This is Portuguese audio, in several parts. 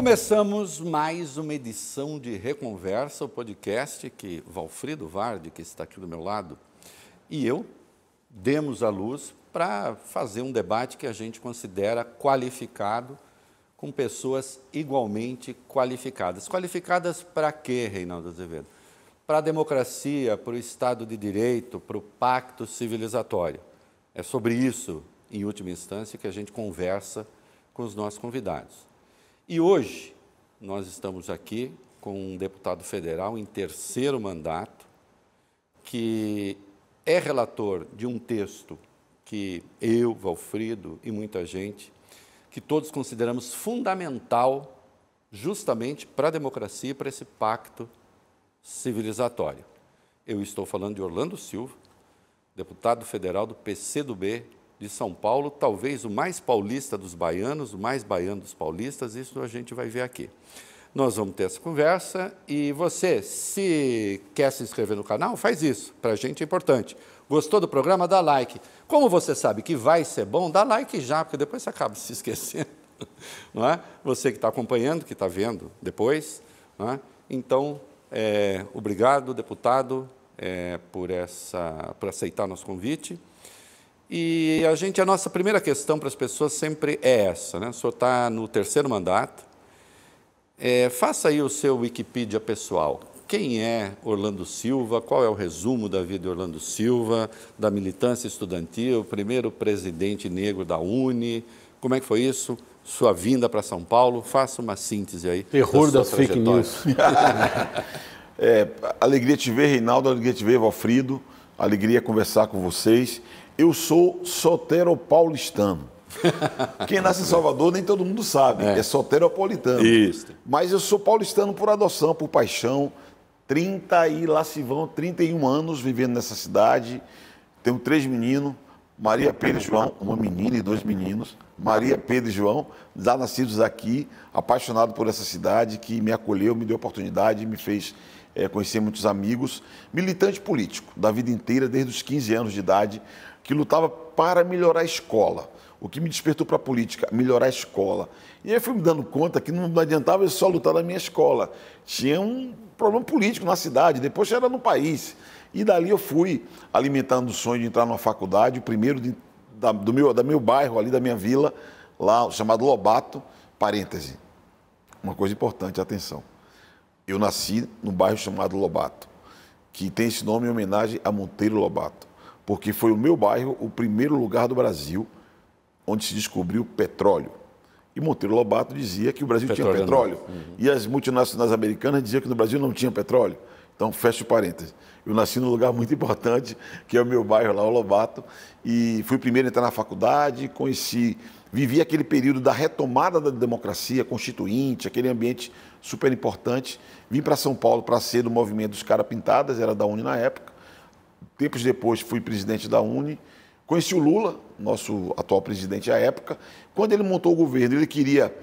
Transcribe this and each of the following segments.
Começamos mais uma edição de Reconversa, o podcast que Valfrido Vardi, que está aqui do meu lado, e eu demos à luz para fazer um debate que a gente considera qualificado, com pessoas igualmente qualificadas. Qualificadas para quê, Reinaldo Azevedo? Para a democracia, para o Estado de Direito, para o pacto civilizatório. É sobre isso, em última instância, que a gente conversa com os nossos convidados. E hoje nós estamos aqui com um deputado federal em terceiro mandato, que é relator de um texto que eu, Valfrido e muita gente, que todos consideramos fundamental justamente para a democracia e para esse pacto civilizatório. Eu estou falando de Orlando Silva, deputado federal do PCdoB de São Paulo, talvez o mais paulista dos baianos, o mais baiano dos paulistas, isso a gente vai ver aqui. Nós vamos ter essa conversa e você, se quer se inscrever no canal, faz isso, para a gente é importante. Gostou do programa? Dá like. Como você sabe que vai ser bom, dá like já, porque depois você acaba se esquecendo. Não é? Você que está acompanhando, que está vendo depois. Não é? Então, é, obrigado, deputado, é, por, essa, por aceitar nosso convite. E a gente, a nossa primeira questão para as pessoas sempre é essa, né? O senhor está no terceiro mandato. É, faça aí o seu Wikipedia pessoal. Quem é Orlando Silva? Qual é o resumo da vida de Orlando Silva, da militância estudantil, primeiro presidente negro da Uni? Como é que foi isso? Sua vinda para São Paulo? Faça uma síntese aí. Terror da das fake news. é, alegria te ver, Reinaldo, alegria te ver, Valfrido. Alegria conversar com vocês. Eu sou soteropaulistano. Quem nasce em Salvador nem todo mundo sabe, é, é soteropolitano. Isso. Mas eu sou paulistano por adoção, por paixão. 30 e lá se vão 31 anos vivendo nessa cidade. Tenho três meninos, Maria Pedro e João, uma menina e dois meninos. Maria Pedro e João, já nascidos aqui, apaixonado por essa cidade, que me acolheu, me deu oportunidade, me fez é, conhecer muitos amigos. Militante político, da vida inteira, desde os 15 anos de idade que lutava para melhorar a escola. O que me despertou para a política, melhorar a escola. E aí fui me dando conta que não adiantava eu só lutar na minha escola. Tinha um problema político na cidade, depois era no país. E dali eu fui alimentando o sonho de entrar numa faculdade, o primeiro de, da, do meu, da meu bairro, ali da minha vila, lá chamado Lobato, parêntese. Uma coisa importante, atenção. Eu nasci no bairro chamado Lobato, que tem esse nome em homenagem a Monteiro Lobato porque foi o meu bairro o primeiro lugar do Brasil onde se descobriu petróleo. E Monteiro Lobato dizia que o Brasil petróleo tinha petróleo. Uhum. E as multinacionais americanas diziam que no Brasil não tinha petróleo. Então, fecha o parênteses. Eu nasci num lugar muito importante, que é o meu bairro lá, o Lobato, e fui o primeiro a entrar na faculdade, conheci, vivi aquele período da retomada da democracia constituinte, aquele ambiente super importante. Vim para São Paulo para ser do movimento dos Cara Pintadas, era da Uni na época, Tempos depois fui presidente da Uni. Conheci o Lula, nosso atual presidente à época. Quando ele montou o governo, ele queria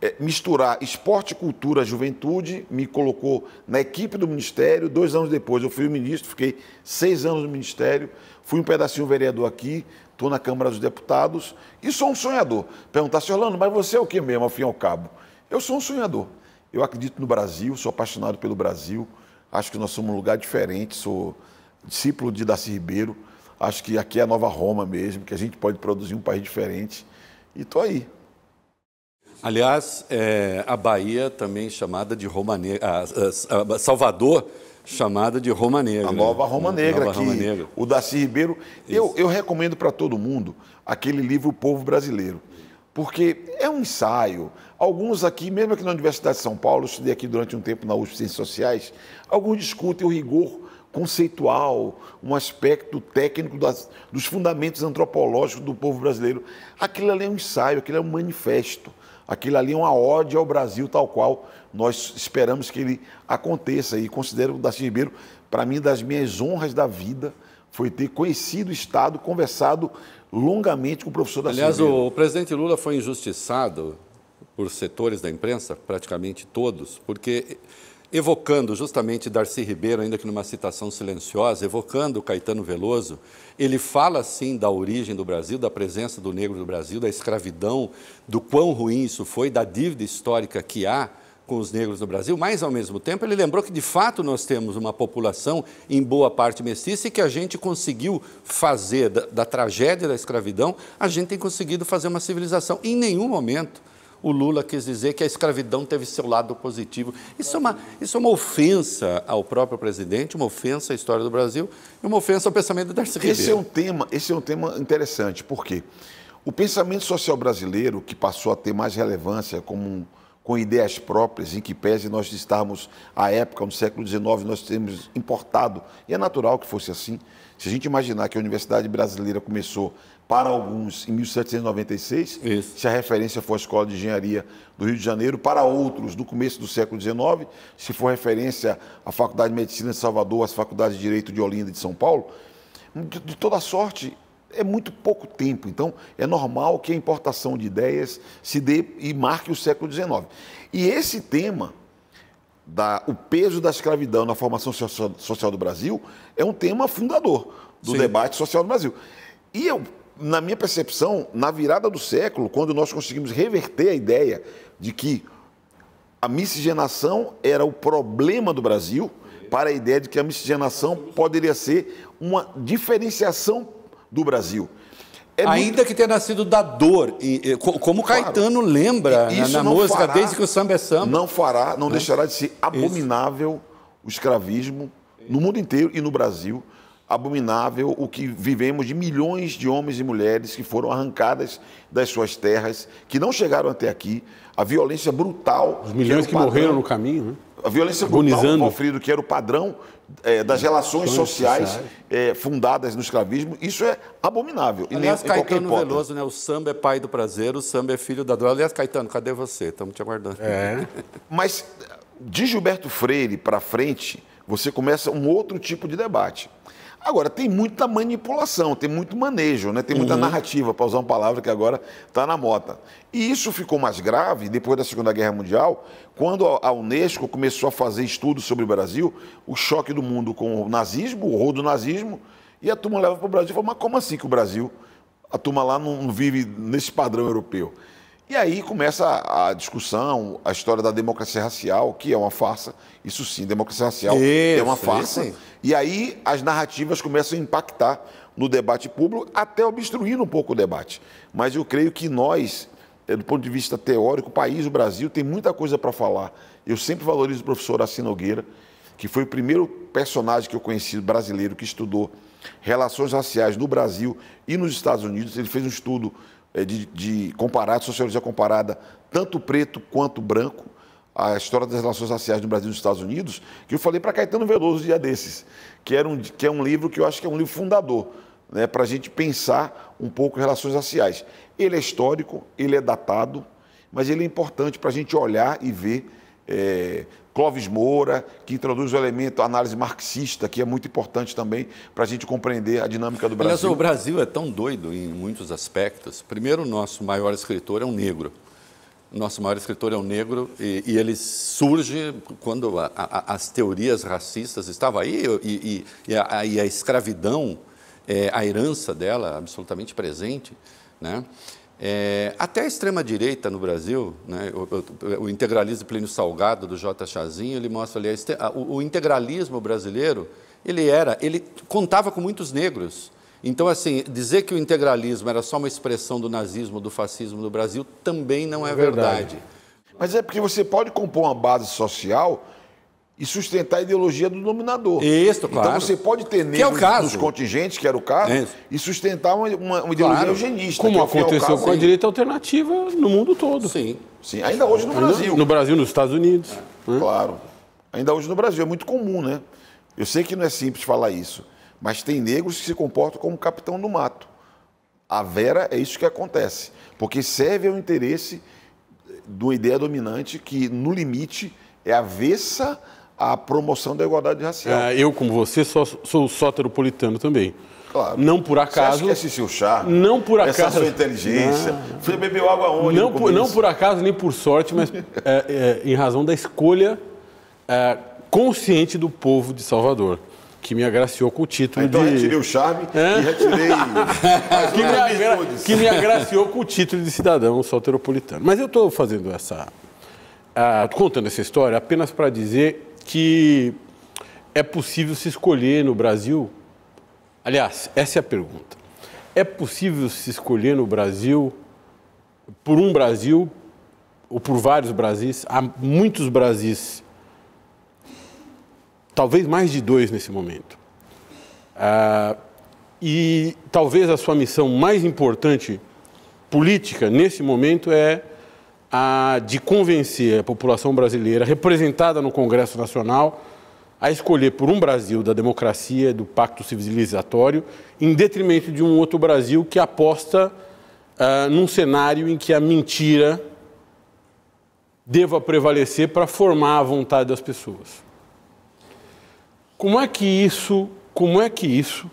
é, misturar esporte, cultura, juventude, me colocou na equipe do Ministério. Dois anos depois eu fui ministro, fiquei seis anos no Ministério, fui um pedacinho vereador aqui, estou na Câmara dos Deputados e sou um sonhador. Perguntar, Orlando, mas você é o que mesmo, ao fim e ao cabo? Eu sou um sonhador. Eu acredito no Brasil, sou apaixonado pelo Brasil, acho que nós somos um lugar diferente, sou discípulo de Darcy Ribeiro. Acho que aqui é a nova Roma mesmo, que a gente pode produzir um país diferente. E estou aí. Aliás, é, a Bahia também chamada de Roma Negra, a, a, a Salvador chamada de Roma Negra. A nova Roma Negra, nova Roma Negra. o Darcy Ribeiro. Eu, eu recomendo para todo mundo aquele livro O Povo Brasileiro, porque é um ensaio. Alguns aqui, mesmo aqui na Universidade de São Paulo, eu estudei aqui durante um tempo na USP Ciências Sociais, alguns discutem o rigor conceitual, um aspecto técnico das, dos fundamentos antropológicos do povo brasileiro. Aquilo ali é um ensaio, aquilo é um manifesto, aquilo ali é uma ode ao Brasil tal qual nós esperamos que ele aconteça. E considero o Darcy Ribeiro, para mim, das minhas honras da vida, foi ter conhecido o Estado, conversado longamente com o professor Darcy Aliás, Ribeiro. o presidente Lula foi injustiçado por setores da imprensa, praticamente todos, porque evocando justamente Darcy Ribeiro, ainda que numa citação silenciosa, evocando Caetano Veloso, ele fala sim da origem do Brasil, da presença do negro no Brasil, da escravidão, do quão ruim isso foi, da dívida histórica que há com os negros no Brasil, mas ao mesmo tempo ele lembrou que de fato nós temos uma população em boa parte mestiça e que a gente conseguiu fazer da, da tragédia da escravidão, a gente tem conseguido fazer uma civilização. Em nenhum momento o Lula quis dizer que a escravidão teve seu lado positivo. Isso é uma, isso é uma ofensa ao próprio presidente, uma ofensa à história do Brasil e uma ofensa ao pensamento do Darcy Ribeiro. Esse é um tema, esse é um tema interessante, porque o pensamento social brasileiro, que passou a ter mais relevância como com ideias próprias, em que pese nós estarmos, à época, no século XIX, nós temos importado, e é natural que fosse assim, se a gente imaginar que a Universidade Brasileira começou para alguns em 1796, Isso. se a referência for a Escola de Engenharia do Rio de Janeiro, para outros no começo do século XIX, se for referência à Faculdade de Medicina de Salvador, às Faculdades de Direito de Olinda e de São Paulo, de, de toda sorte, é muito pouco tempo. Então, é normal que a importação de ideias se dê e marque o século XIX. E esse tema, da, o peso da escravidão na formação social do Brasil, é um tema fundador do Sim. debate social do Brasil. E eu na minha percepção, na virada do século, quando nós conseguimos reverter a ideia de que a miscigenação era o problema do Brasil, para a ideia de que a miscigenação poderia ser uma diferenciação do Brasil. É Ainda muito... que tenha nascido da dor, e, como claro. Caetano lembra na, na música, fará, desde que o samba é samba. Não fará, não é. deixará de ser abominável Isso. o escravismo no mundo inteiro e no Brasil abominável o que vivemos de milhões de homens e mulheres que foram arrancadas das suas terras, que não chegaram até aqui, a violência brutal. Os milhões que, que morreram no caminho, né? A violência Agonizando. brutal, Alfredo, que era o padrão é, das relações sociais é, fundadas no escravismo, isso é abominável. Aliás, Caetano Veloso, né? O samba é pai do prazer, o samba é filho da dor. Aliás, Caetano, cadê você? Estamos te aguardando. É. Mas de Gilberto Freire para frente, você começa um outro tipo de debate. Agora, tem muita manipulação, tem muito manejo, né? tem muita uhum. narrativa, para usar uma palavra que agora está na moda. E isso ficou mais grave depois da Segunda Guerra Mundial, quando a Unesco começou a fazer estudos sobre o Brasil, o choque do mundo com o nazismo, o horror do nazismo, e a turma leva para o Brasil e fala, mas como assim que o Brasil, a turma lá não vive nesse padrão europeu? E aí começa a discussão, a história da democracia racial, que é uma farsa. Isso sim, democracia racial isso, é uma farsa. E aí as narrativas começam a impactar no debate público, até obstruindo um pouco o debate. Mas eu creio que nós, eh, do ponto de vista teórico, o país, o Brasil, tem muita coisa para falar. Eu sempre valorizo o professor Assi Nogueira, que foi o primeiro personagem que eu conheci brasileiro que estudou relações raciais no Brasil e nos Estados Unidos. Ele fez um estudo de, de comparado, sociologia comparada, tanto preto quanto branco, a história das relações raciais no Brasil e nos Estados Unidos, que eu falei para Caetano Veloso um dia desses, que, era um, que é um livro que eu acho que é um livro fundador, né, para a gente pensar um pouco relações raciais. Ele é histórico, ele é datado, mas ele é importante para a gente olhar e ver é, Clóvis Moura, que introduz o elemento análise marxista, que é muito importante também para a gente compreender a dinâmica do Brasil. Aliás, o Brasil é tão doido em muitos aspectos. Primeiro, o nosso maior escritor é um negro. Nosso maior escritor é um negro e, e ele surge quando a, a, as teorias racistas estavam aí e, e, a, e a, escravidão, é, a herança dela absolutamente presente, né? É, até a extrema-direita no Brasil, né, o, o, o, integralismo Plínio Salgado, do J. Chazinho, ele mostra ali, a, o, o, integralismo brasileiro, ele era, ele contava com muitos negros. Então, assim, dizer que o integralismo era só uma expressão do nazismo, do fascismo no Brasil, também não é, é verdade. verdade. Mas é porque você pode compor uma base social e sustentar a ideologia do dominador. Isso, então, claro. Então você pode ter negros é nos contingentes, que era o caso, Isso. e sustentar uma, uma, uma ideologia claro. eugenista. Como é aconteceu com a direita alternativa no mundo todo. Sim. Sim, ainda hoje no Brasil. No Brasil, nos Estados Unidos. É. Claro. Ainda hoje no Brasil. É muito comum, né? Eu sei que não é simples falar isso, mas tem negros que se comportam como capitão do mato. A Vera é isso que acontece. Porque serve ao interesse de uma ideia dominante que, no limite, é avessa a promoção da igualdade racial. É, eu, como você, sou, sou soteropolitano também. Claro. Não por acaso. Você é chá? Não por acaso. Essa sua inteligência. Não. Você bebeu água onde? Não, por, não por acaso nem por sorte, mas é, é, em razão da escolha é, consciente do povo de Salvador que me agraciou com o título então, de. retirei o charme é? e retirei. que, me agra... que, me agraciou com o título de cidadão soteropolitano. Mas eu estou fazendo essa. Uh, contando essa história apenas para dizer que é possível se escolher no Brasil. Aliás, essa é a pergunta. É possível se escolher no Brasil por um Brasil ou por vários Brasis? Há muitos Brasis talvez mais de dois nesse momento. Ah, e talvez a sua missão mais importante política nesse momento é a de convencer a população brasileira, representada no Congresso Nacional, a escolher por um Brasil da democracia, do pacto civilizatório, em detrimento de um outro Brasil que aposta ah, num cenário em que a mentira deva prevalecer para formar a vontade das pessoas. Como é que isso, como é que isso,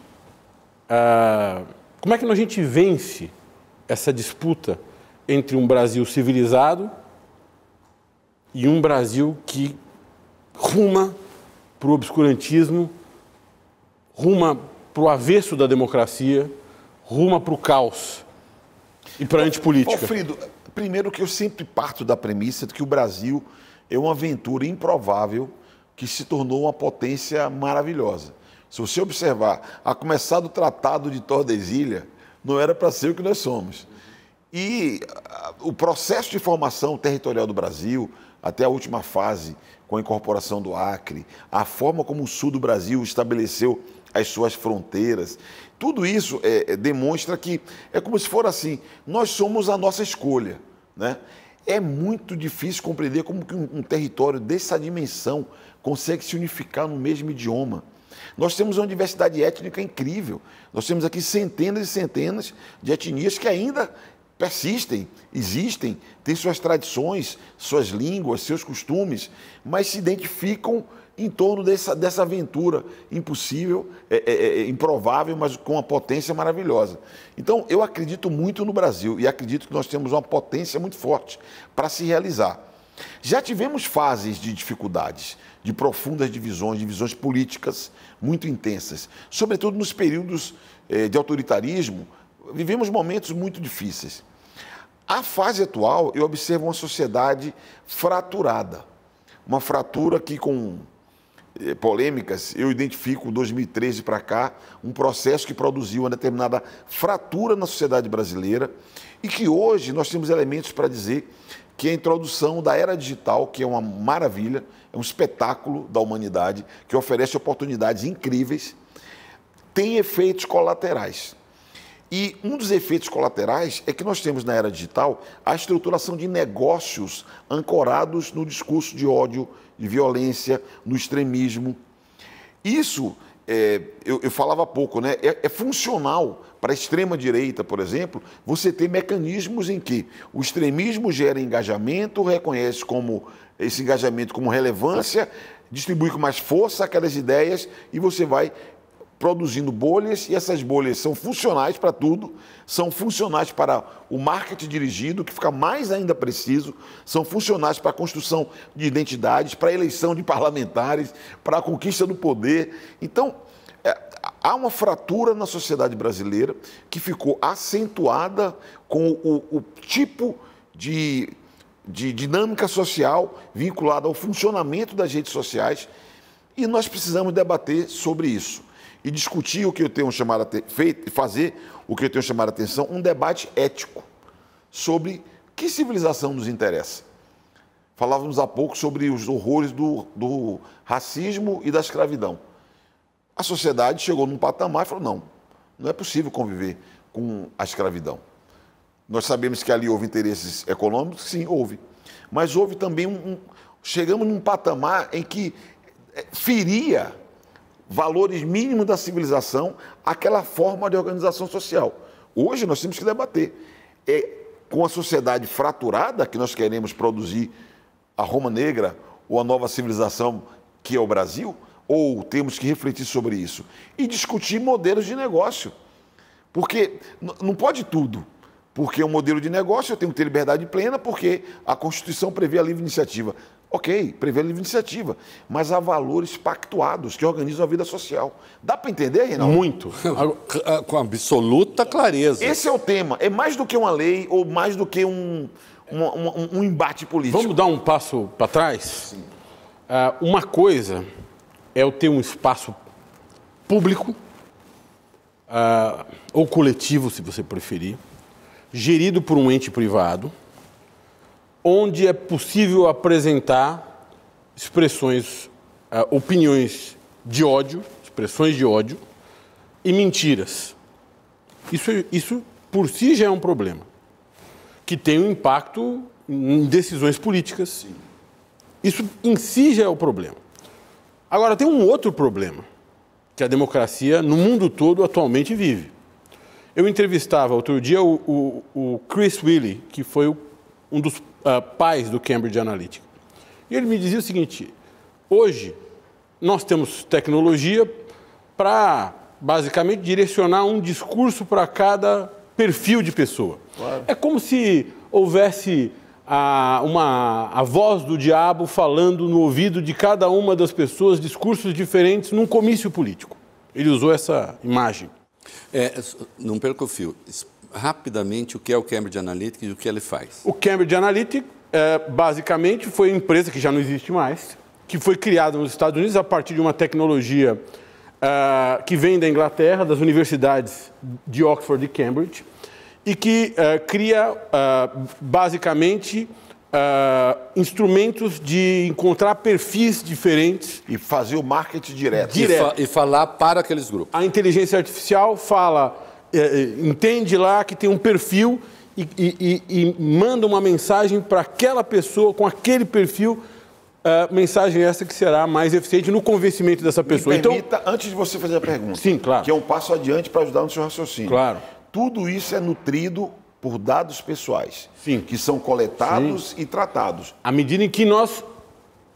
ah, como é que a gente vence essa disputa entre um Brasil civilizado e um Brasil que ruma para o obscurantismo, ruma para o avesso da democracia, ruma para o caos e para a antipolítica? Alfredo, primeiro que eu sempre parto da premissa de que o Brasil é uma aventura improvável que se tornou uma potência maravilhosa. Se você observar, a começar do Tratado de Tordesilha, não era para ser o que nós somos. E ah, o processo de formação territorial do Brasil, até a última fase, com a incorporação do Acre, a forma como o sul do Brasil estabeleceu as suas fronteiras, tudo isso é, é, demonstra que é como se for assim: nós somos a nossa escolha. Né? É muito difícil compreender como que um, um território dessa dimensão consegue se unificar no mesmo idioma. Nós temos uma diversidade étnica incrível. Nós temos aqui centenas e centenas de etnias que ainda persistem, existem, têm suas tradições, suas línguas, seus costumes, mas se identificam em torno dessa, dessa aventura impossível, é, é, é, improvável, mas com uma potência maravilhosa. Então, eu acredito muito no Brasil e acredito que nós temos uma potência muito forte para se realizar. Já tivemos fases de dificuldades, de profundas divisões, divisões políticas muito intensas, sobretudo nos períodos eh, de autoritarismo, vivemos momentos muito difíceis. A fase atual, eu observo uma sociedade fraturada, uma fratura que com eh, polêmicas, eu identifico 2013 para cá um processo que produziu uma determinada fratura na sociedade brasileira e que hoje nós temos elementos para dizer que a introdução da era digital, que é uma maravilha, é um espetáculo da humanidade, que oferece oportunidades incríveis, tem efeitos colaterais. E um dos efeitos colaterais é que nós temos na era digital a estruturação de negócios ancorados no discurso de ódio, de violência, no extremismo. Isso, é, eu, eu, falava há pouco, né, é, é funcional para a extrema-direita, por exemplo, você tem mecanismos em que o extremismo gera engajamento, reconhece como esse engajamento como relevância, distribui com mais força aquelas ideias e você vai produzindo bolhas e essas bolhas são funcionais para tudo, são funcionais para o marketing dirigido, que fica mais ainda preciso, são funcionais para a construção de identidades, para a eleição de parlamentares, para a conquista do poder. Então, é, há uma fratura na sociedade brasileira que ficou acentuada com o, o tipo de, de dinâmica social vinculada ao funcionamento das redes sociais e nós precisamos debater sobre isso e discutir o que eu tenho chamado a feito, fazer o que eu tenho chamado a atenção, um debate ético sobre que civilização nos interessa. Falávamos há pouco sobre os horrores do, do racismo e da escravidão. A sociedade chegou num patamar e falou: não, não é possível conviver com a escravidão. Nós sabemos que ali houve interesses econômicos, sim, houve. Mas houve também um. um chegamos num patamar em que é, feria valores mínimos da civilização aquela forma de organização social. Hoje nós temos que debater. É com a sociedade fraturada que nós queremos produzir a Roma Negra ou a nova civilização que é o Brasil? Ou temos que refletir sobre isso e discutir modelos de negócio. Porque não pode tudo. Porque é um modelo de negócio, eu tenho que ter liberdade plena, porque a Constituição prevê a livre iniciativa. Ok, prevê livre iniciativa, mas há valores pactuados que organizam a vida social. Dá para entender, Reinaldo? Muito. Com absoluta clareza. Esse é o tema. É mais do que uma lei ou mais do que um, um, um, um embate político. Vamos dar um passo para trás? Uh, uma coisa é eu ter um espaço público, uh, ou coletivo, se você preferir, gerido por um ente privado, onde é possível apresentar expressões, uh, opiniões de ódio, expressões de ódio e mentiras. Isso, isso por si já é um problema, que tem um impacto em decisões políticas. Isso em si já é o problema. Agora, tem um outro problema que a democracia no mundo todo atualmente vive. Eu entrevistava outro dia o, o, o Chris Willey, que foi um dos uh, pais do Cambridge Analytica. E ele me dizia o seguinte: hoje nós temos tecnologia para basicamente direcionar um discurso para cada perfil de pessoa. Claro. É como se houvesse a, uma, a voz do diabo falando no ouvido de cada uma das pessoas discursos diferentes num comício político. Ele usou essa imagem. É, não perca o fio. Rapidamente, o que é o Cambridge Analytica e o que ele faz? O Cambridge Analytica, é, basicamente, foi uma empresa que já não existe mais, que foi criada nos Estados Unidos a partir de uma tecnologia é, que vem da Inglaterra, das universidades de Oxford e Cambridge, e que uh, cria uh, basicamente uh, instrumentos de encontrar perfis diferentes. E fazer o marketing direto. direto. E, fa e, falar para aqueles grupos. A inteligência artificial fala, eh, eh, entende lá que tem um perfil e, e, e manda uma mensagem para aquela pessoa com aquele perfil. Uh, mensagem essa que será mais eficiente no convencimento dessa pessoa. Me permita, então, antes de você fazer a pergunta, sim, claro. que é um passo adiante para ajudar no seu raciocínio. Claro. Tudo isso é nutrido por dados pessoais, Sim. que são coletados Sim. e tratados. À medida em que nós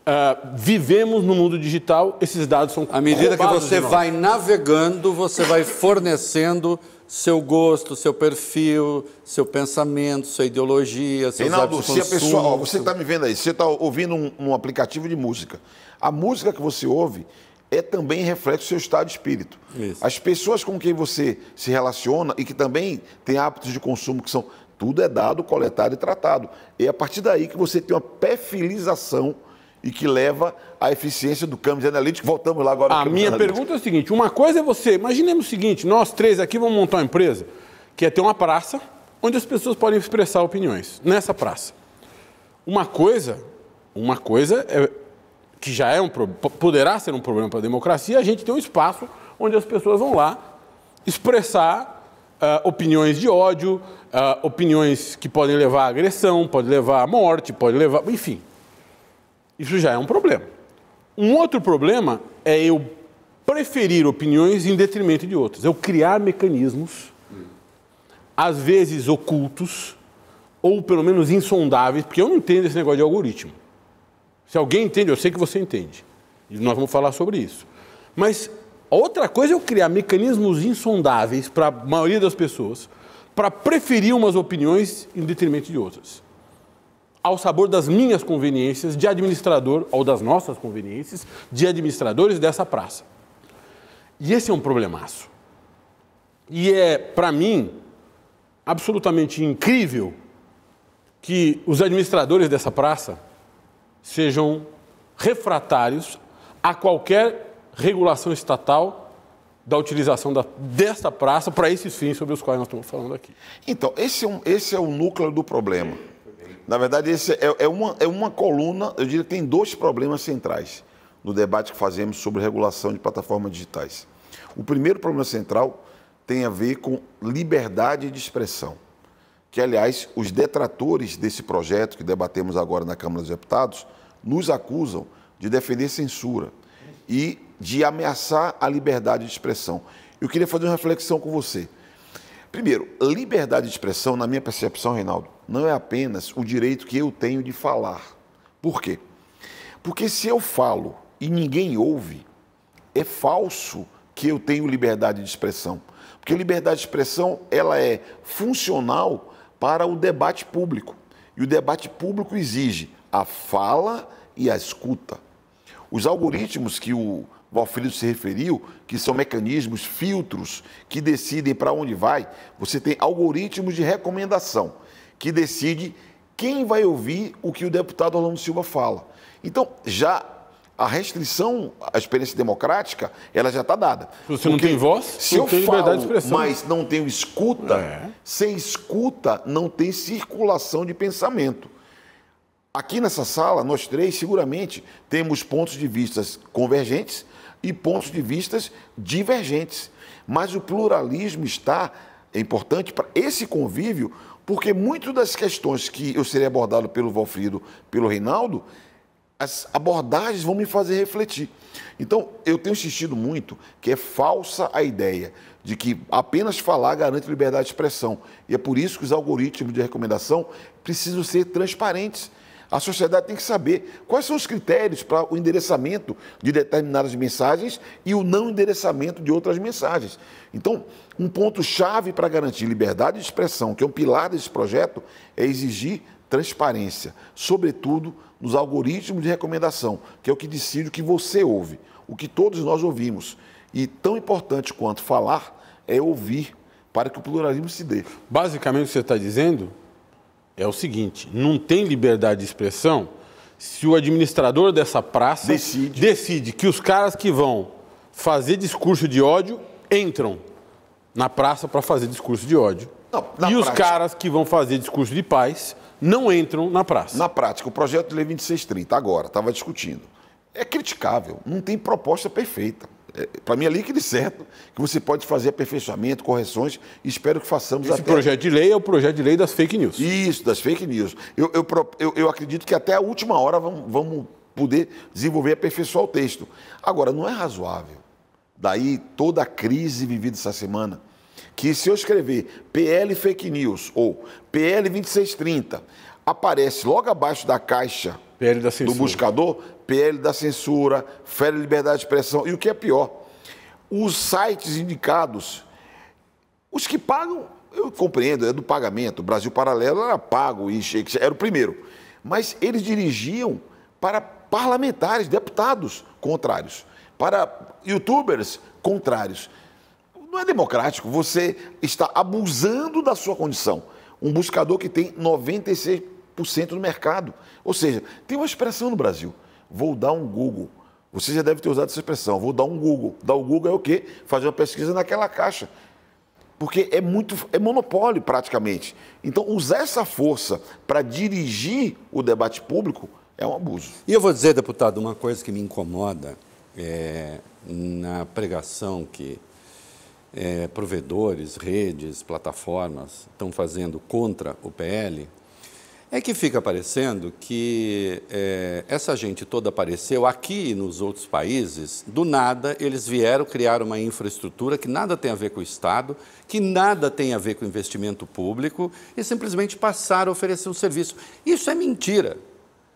Uh, vivemos no mundo digital, esses dados são À medida que você vai navegando, você vai fornecendo seu gosto, seu perfil, seu pensamento, sua ideologia, seus Reinaldo, se a pessoa, ó, você está me vendo aí, você está ouvindo um, um, aplicativo de música. A música que você ouve é também reflete o seu estado de espírito. Isso. As pessoas com quem você se relaciona e que também têm hábitos de consumo que são tudo é dado, coletado e tratado. É a partir daí que você tem uma perfilização e que leva à eficiência do Cambridge Analytics. Voltamos lá agora. A minha pergunta é o seguinte: uma coisa é você, imaginemos o seguinte, nós três aqui vamos montar uma empresa que é ter uma praça onde as pessoas podem expressar opiniões nessa praça. Uma coisa, uma coisa é que já é um poderá ser um problema para a democracia, a gente tem um espaço onde as pessoas vão lá expressar uh, opiniões de ódio, uh, opiniões que podem levar à agressão, pode levar à morte, pode levar, enfim. Isso já é um problema. Um outro problema é eu preferir opiniões em detrimento de outras. Eu criar mecanismos, às vezes ocultos, ou pelo menos insondáveis, porque eu não entendo esse negócio de algoritmo. Se alguém entende, eu sei que você entende. E nós vamos falar sobre isso. Mas outra coisa é eu criar mecanismos insondáveis para a maioria das pessoas para preferir umas opiniões em detrimento de outras. Ao sabor das minhas conveniências de administrador, ou das nossas conveniências, de administradores dessa praça. E esse é um problemaço. E é, para mim, absolutamente incrível que os administradores dessa praça sejam refratários a qualquer regulação estatal da utilização da, desta praça para esses fins sobre os quais nós estamos falando aqui. Então, esse é, um, esse é o núcleo do problema. Na verdade, esse é, é, uma, é uma coluna, eu diria que tem dois problemas centrais no debate que fazemos sobre regulação de plataformas digitais. O primeiro problema central tem a ver com liberdade de expressão, que, aliás, os detratores desse projeto que debatemos agora na Câmara dos Deputados nos acusam de defender censura e de ameaçar a liberdade de expressão. Eu queria fazer uma reflexão com você. Primeiro, liberdade de expressão, na minha percepção, Reinaldo, não é apenas o direito que eu tenho de falar. Por quê? Porque se eu falo e ninguém ouve, é falso que eu tenho liberdade de expressão. Porque liberdade de expressão, ela é funcional para o debate público. E o debate público exige a fala e a escuta. Os algoritmos que o Valfrido se referiu, que são mecanismos, filtros que decidem para onde vai, você tem algoritmos de recomendação que decide quem vai ouvir o que o deputado Orlando Silva fala. Então, já a restrição à experiência democrática, ela já está dada. Se você não tem voz, se eu tem falo, liberdade de expressão. mas não tenho escuta, É. sem escuta não tem circulação de pensamento. Aqui nessa sala, nós três seguramente temos pontos de vistas convergentes e pontos de vistas divergentes. Mas o pluralismo está, é importante para esse convívio, porque muitas das questões que eu serei abordado pelo Valfrido, pelo Reinaldo, as abordagens vão me fazer refletir. Então, eu tenho insistido muito que é falsa a ideia de que apenas falar garante liberdade de expressão. E é por isso que os algoritmos de recomendação precisam ser transparentes. A sociedade tem que saber quais são os critérios para o endereçamento de determinadas mensagens e o não endereçamento de outras mensagens. Então, um ponto-chave para garantir liberdade de expressão, que é um pilar desse projeto, é exigir transparência, sobretudo nos algoritmos de recomendação, que é o que decide o que você ouve, o que todos nós ouvimos. E tão importante quanto falar é ouvir para que o pluralismo se dê. Basicamente, o que você está dizendo é o seguinte: não tem liberdade de expressão se o administrador dessa praça Decide. decide que os caras que vão fazer discurso de ódio entram na praça para fazer discurso de ódio. Não, e os prática- caras que vão fazer discurso de paz não entram na praça. Na prática, o projeto de lei 2630, agora, estava discutindo, é criticável, não tem proposta perfeita. Para mim é líquido e certo que você pode fazer aperfeiçoamento, correções, e espero que façamos Esse até... projeto de lei é o projeto de lei das fake news. Isso, das fake news. Eu, eu, eu- eu acredito que até a última hora vamos, vamos poder desenvolver e aperfeiçoar o texto. Agora, não é razoável, daí toda a crise vivida essa semana, que se eu escrever PL Fake News ou PL 2630, aparece logo abaixo da caixa PL da do censura. buscador, PL da censura, fere liberdade de expressão. E o que é pior, os sites indicados, os que pagam, eu compreendo, é do pagamento. O Brasil Paralelo era pago e era o primeiro. Mas eles dirigiam para parlamentares, deputados contrários, para youtubers contrários. Não é democrático, você está abusando da sua condição. Um buscador que tem 96% do mercado. Ou seja, tem uma expressão no Brasil. Vou dar um Google. Você já deve ter usado essa expressão. Vou dar um Google. Dar o Google é o quê? Fazer uma pesquisa naquela caixa. Porque é muito. é monopólio praticamente. Então, usar essa força para dirigir o debate público é um abuso. E eu vou dizer, deputado, uma coisa que me incomoda é, na pregação que é, provedores, redes, plataformas estão fazendo contra o PL, é que fica parecendo que é, essa gente toda apareceu aqui e nos outros países, do nada eles vieram criar uma infraestrutura que nada tem a ver com o Estado, que nada tem a ver com investimento público e simplesmente passaram a oferecer um serviço. Isso é mentira.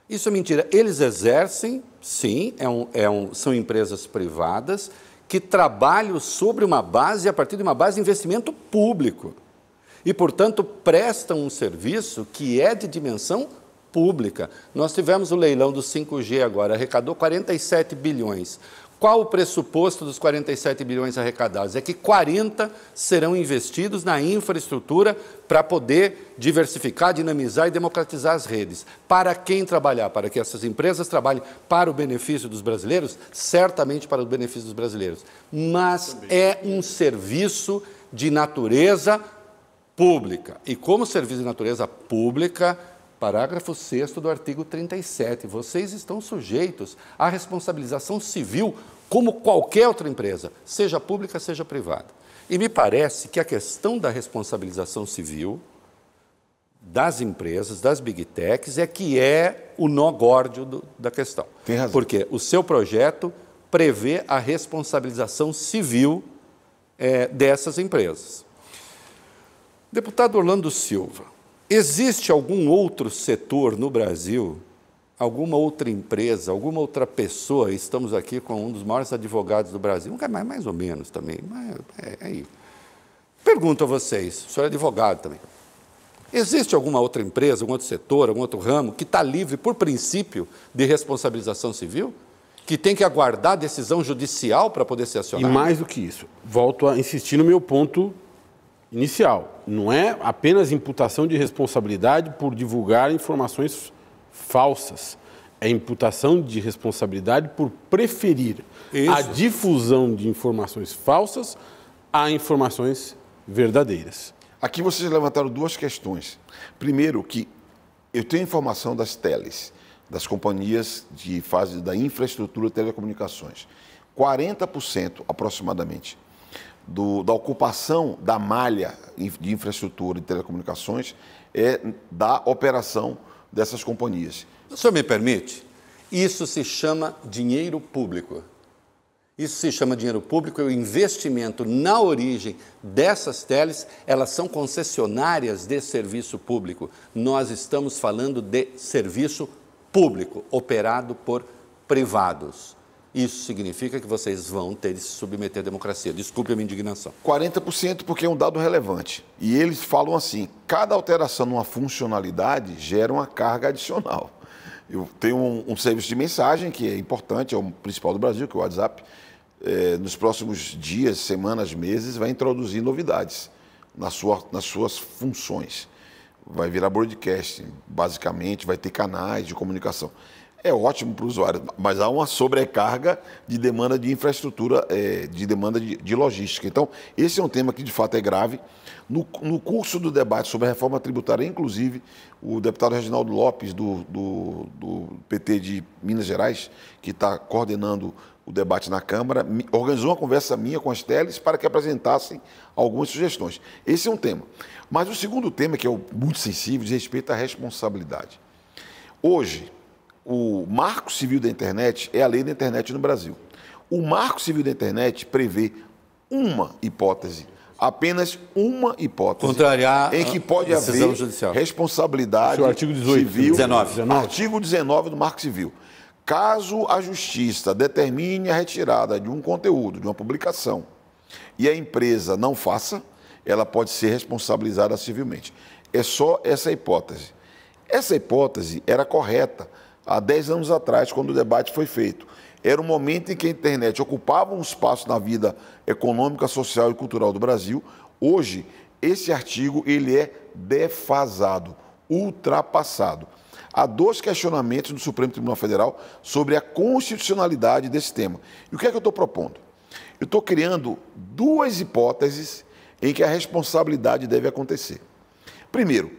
Isso é mentira. Eles exercem, sim, é um- é um- são empresas privadas que trabalham sobre uma base, a partir de uma base de investimento público. E, portanto, prestam um serviço que é de dimensão pública. Nós tivemos o leilão do 5G agora, arrecadou 47 bilhões. Qual o pressuposto dos 47 bilhões arrecadados? É que 40 serão investidos na infraestrutura para poder diversificar, dinamizar e democratizar as redes. Para quem trabalhar? Para que essas empresas trabalhem para o benefício dos brasileiros? Certamente para o benefício dos brasileiros. Mas é um serviço de natureza pública. E como serviço de natureza pública, parágrafo 6 do artigo 37, vocês estão sujeitos à responsabilização civil como qualquer outra empresa, seja pública, seja privada. E me parece que a questão da responsabilização civil das empresas, das big techs, é que é o nó górdio do- da questão. Tem razão. Porque o seu projeto prevê a responsabilização civil eh, dessas empresas. Deputado Orlando Silva, existe algum outro setor no Brasil, alguma outra empresa, alguma outra pessoa? Estamos aqui com um dos maiores advogados do Brasil, mais, mais ou menos também. Mas é, é aí. Pergunto a vocês, o senhor é advogado também. Existe alguma outra empresa, algum outro setor, algum outro ramo que está livre, por princípio, de responsabilização civil? Que tem que aguardar decisão judicial para poder ser E acionado? mais do que isso, volto a insistir no meu ponto inicial. Não é apenas imputação de responsabilidade por divulgar informações falsas. É imputação de responsabilidade por preferir Isso. a difusão de informações falsas a informações verdadeiras. Aqui vocês levantaram duas questões. Primeiro, que eu tenho informação das teles, das companhias de fase da infraestrutura de telecomunicações. 40% aproximadamente do- da ocupação da malha de infraestrutura de telecomunicações é da operação dessas companhias. O senhor me permite? Isso se chama dinheiro público. Isso se chama dinheiro público, é o investimento na origem dessas teles, elas são concessionárias de serviço público. Nós estamos falando de serviço público, operado por privados. Isso significa que vocês vão ter de se submeter à democracia. Desculpe a minha indignação. 40% porque é um dado relevante. E eles falam assim: cada alteração numa funcionalidade gera uma carga adicional. Eu tenho um, um serviço de mensagem que é importante, é o principal do Brasil, que é o WhatsApp. É, nos próximos dias, semanas, meses, vai introduzir novidades na sua, nas suas funções. Vai virar broadcast, basicamente, vai ter canais de comunicação. É ótimo para o usuário, mas há uma sobrecarga de demanda de infraestrutura, é, de demanda de, de logística. Então, esse é um tema que de fato é grave. No, no curso do debate sobre a reforma tributária, inclusive, o deputado Reginaldo Lopes, do, do, do PT de Minas Gerais, que está coordenando o debate na Câmara, organizou uma conversa minha com as teles para que apresentassem algumas sugestões. Esse é um tema. Mas o segundo tema, que é muito sensível, diz respeito à responsabilidade. Hoje, o Marco Civil da Internet é a lei da internet no Brasil. O Marco Civil da Internet prevê uma hipótese, apenas uma hipótese, Contrariar em que a pode decisão haver judicial. responsabilidade é o artigo 18, civil. 19. 19. Artigo 19 do Marco Civil. Caso a Justiça determine a retirada de um conteúdo, de uma publicação, e a empresa não faça, ela pode ser responsabilizada civilmente. É só essa hipótese. Essa hipótese era correta há 10 anos atrás, quando o debate foi feito. Era um momento em que a internet ocupava um espaço na vida econômica, social e cultural do Brasil. Hoje, esse artigo ele é defasado, ultrapassado. Há dois questionamentos do Supremo Tribunal Federal sobre a constitucionalidade desse tema. E o que é que eu estou propondo? Eu estou criando duas hipóteses em que a responsabilidade deve acontecer. Primeiro,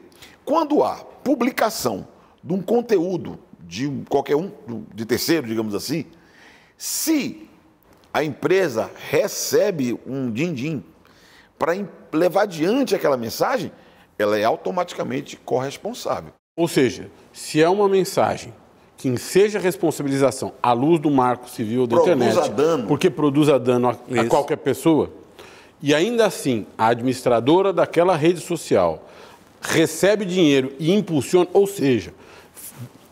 quando há publicação de um conteúdo de qualquer um, de terceiro, digamos assim, se a empresa recebe um din-din para levar adiante aquela mensagem, ela é automaticamente corresponsável. Ou seja, se é uma mensagem que enseja responsabilização à luz do marco civil da Produza internet, dano. porque produza dano a, a qualquer pessoa, e ainda assim a administradora daquela rede social recebe dinheiro e impulsiona, ou seja,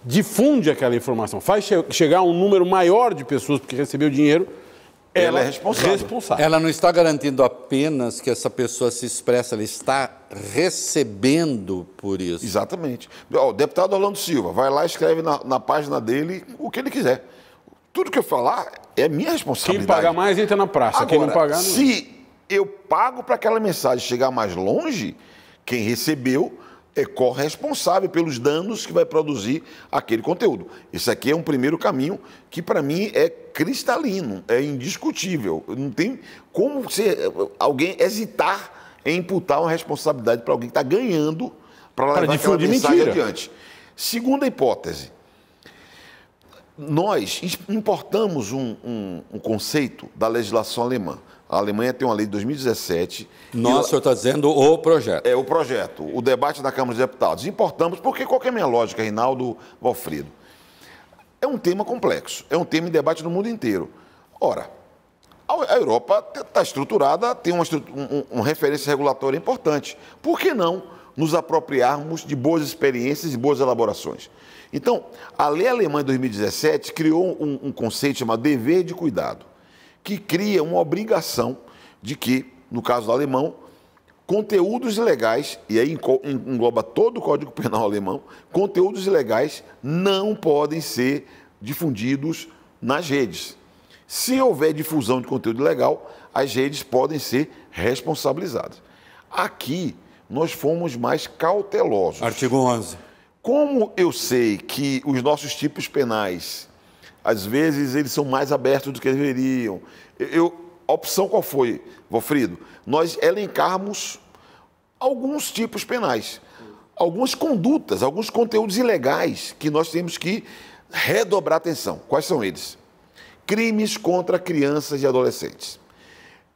difunde aquela informação, faz che- chegar a um número maior de pessoas porque recebeu dinheiro, Ela ela, é responsável. responsável. Ela não está garantindo apenas que essa pessoa se expressa, ela está recebendo por isso. Exatamente. O deputado Orlando Silva vai lá e escreve na, na página dele o que ele quiser. Tudo que eu falar é minha Quem responsabilidade. pagar mais entra na praça, quem não Agora, pagar não. se eu pago para aquela mensagem chegar mais longe, quem recebeu é corresponsável pelos danos que vai produzir aquele conteúdo. Esse aqui é um primeiro caminho que, para mim, é cristalino, é indiscutível. Não tem como você, alguém hesitar em imputar uma responsabilidade para alguém que está ganhando para levar aquela mensagem mentira. adiante. Segunda hipótese. Nós importamos um, um- um conceito da legislação alemã. A Alemanha tem uma lei de 2017. e Nossa, o senhor está dizendo o projeto. é o projeto, o debate da Câmara dos Deputados. Importamos, porque qual que é a minha lógica, Reinaldo Valfrido? É um tema complexo, é um tema em debate no mundo inteiro. Ora, a Europa está estruturada, tem uma, um- um- uma referência regulatória importante. Por que não nos apropriarmos de boas experiências e boas elaborações? Então, a lei alemã de 2017 criou um, um conceito chamado dever de cuidado, que cria uma obrigação de que, no caso do alemão, conteúdos ilegais, e aí engloba todo o Código Penal alemão, conteúdos ilegais não podem ser difundidos nas redes. Se houver difusão de conteúdo ilegal, as redes podem ser responsabilizadas. Aqui, nós fomos mais cautelosos. Artigo 11. Como eu sei que os nossos tipos penais, às vezes, eles são mais abertos do que deveriam, eu, a opção qual foi, Valfrido? Nós elencarmos alguns tipos penais, algumas condutas, alguns conteúdos ilegais que nós temos que redobrar atenção. Quais são eles? Crimes contra crianças e adolescentes,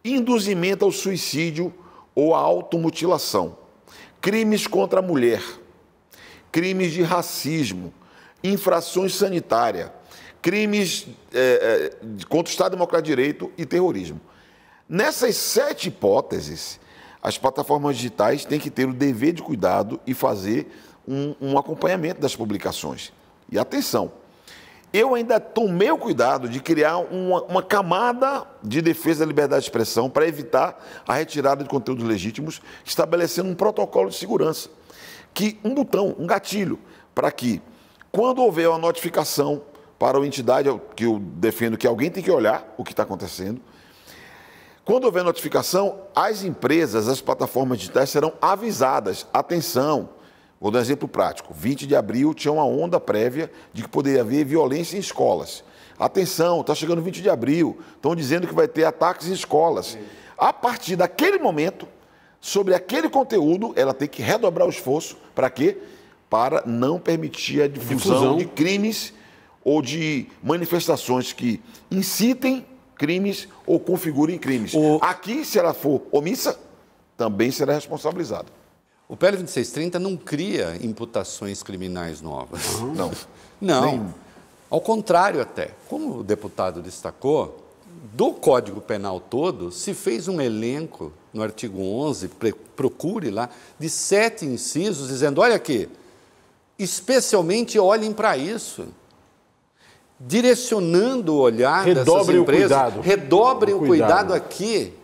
induzimento ao suicídio ou à automutilação, crimes contra a mulher, crimes de racismo, infrações sanitárias, crimes é, é, contra o Estado Democrático de Direito e terrorismo. Nessas sete hipóteses, as plataformas digitais têm que ter o dever de cuidado e fazer um, um acompanhamento das publicações. E atenção, eu ainda tomei o cuidado de criar uma, uma, camada de defesa da liberdade de expressão para evitar a retirada de conteúdos legítimos, estabelecendo um protocolo de segurança, que um botão, um gatilho, para que, quando houver uma notificação para a entidade que eu defendo que alguém tem que olhar o que está acontecendo, quando houver notificação, as empresas, as plataformas digitais serão avisadas. Atenção, Vou dar um exemplo prático. 20 de abril tinha uma onda prévia de que poderia haver violência em escolas. Atenção, está chegando 20 de abril, estão dizendo que vai ter ataques em escolas. A partir daquele momento, sobre aquele conteúdo, ela tem que redobrar o esforço. Para quê? Para não permitir a difusão, difusão. de crimes ou de manifestações que incitem crimes ou configurem crimes. O... Aqui, se ela for omissa, também será responsabilizada. O PL 2630 não cria imputações criminais novas. Uhum. Não. Não. Nem... Ao contrário, até. Como o deputado destacou, do Código Penal todo se fez um elenco no artigo 11, procure lá, de sete incisos, dizendo: olha aqui, especialmente olhem para isso. Direcionando o olhar redobrem dessas empresas. O cuidado. Redobrem o cuidado. cuidado aqui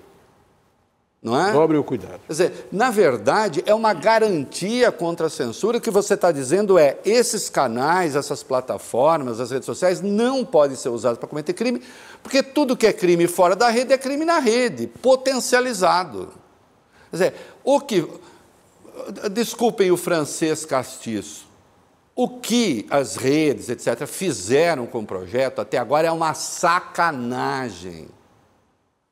não é? Dobre o cuidado. Quer dizer, na verdade, é uma garantia contra a censura. O que você está dizendo é: esses canais, essas plataformas, as redes sociais não podem ser usados para cometer crime, porque tudo que é crime fora da rede é crime na rede, potencializado. Quer dizer, o que. Desculpem o francês castiço. O que as redes, etc., fizeram com o projeto até agora é uma sacanagem.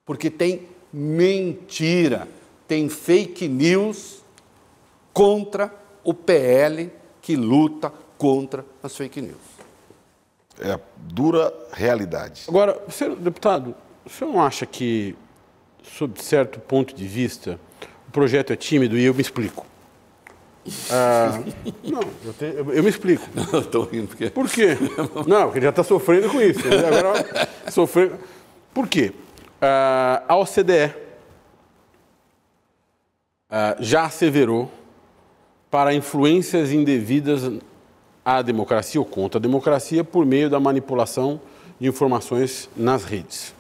Porque tem mentira. Tem fake news contra o PL que luta contra as fake news. É a dura realidade. Agora, senhor deputado, o senhor não acha que, sob certo ponto de vista, o projeto é tímido e eu me explico? Ah, não, eu, te, eu, eu, me explico. Não, estou rindo porque. Por quê? Não, porque ele já está sofrendo com isso. Agora, sofrendo. Por quê? Uh, a OCDE ah, já asseverou para influências indevidas à democracia ou contra a democracia por meio da manipulação de informações nas redes.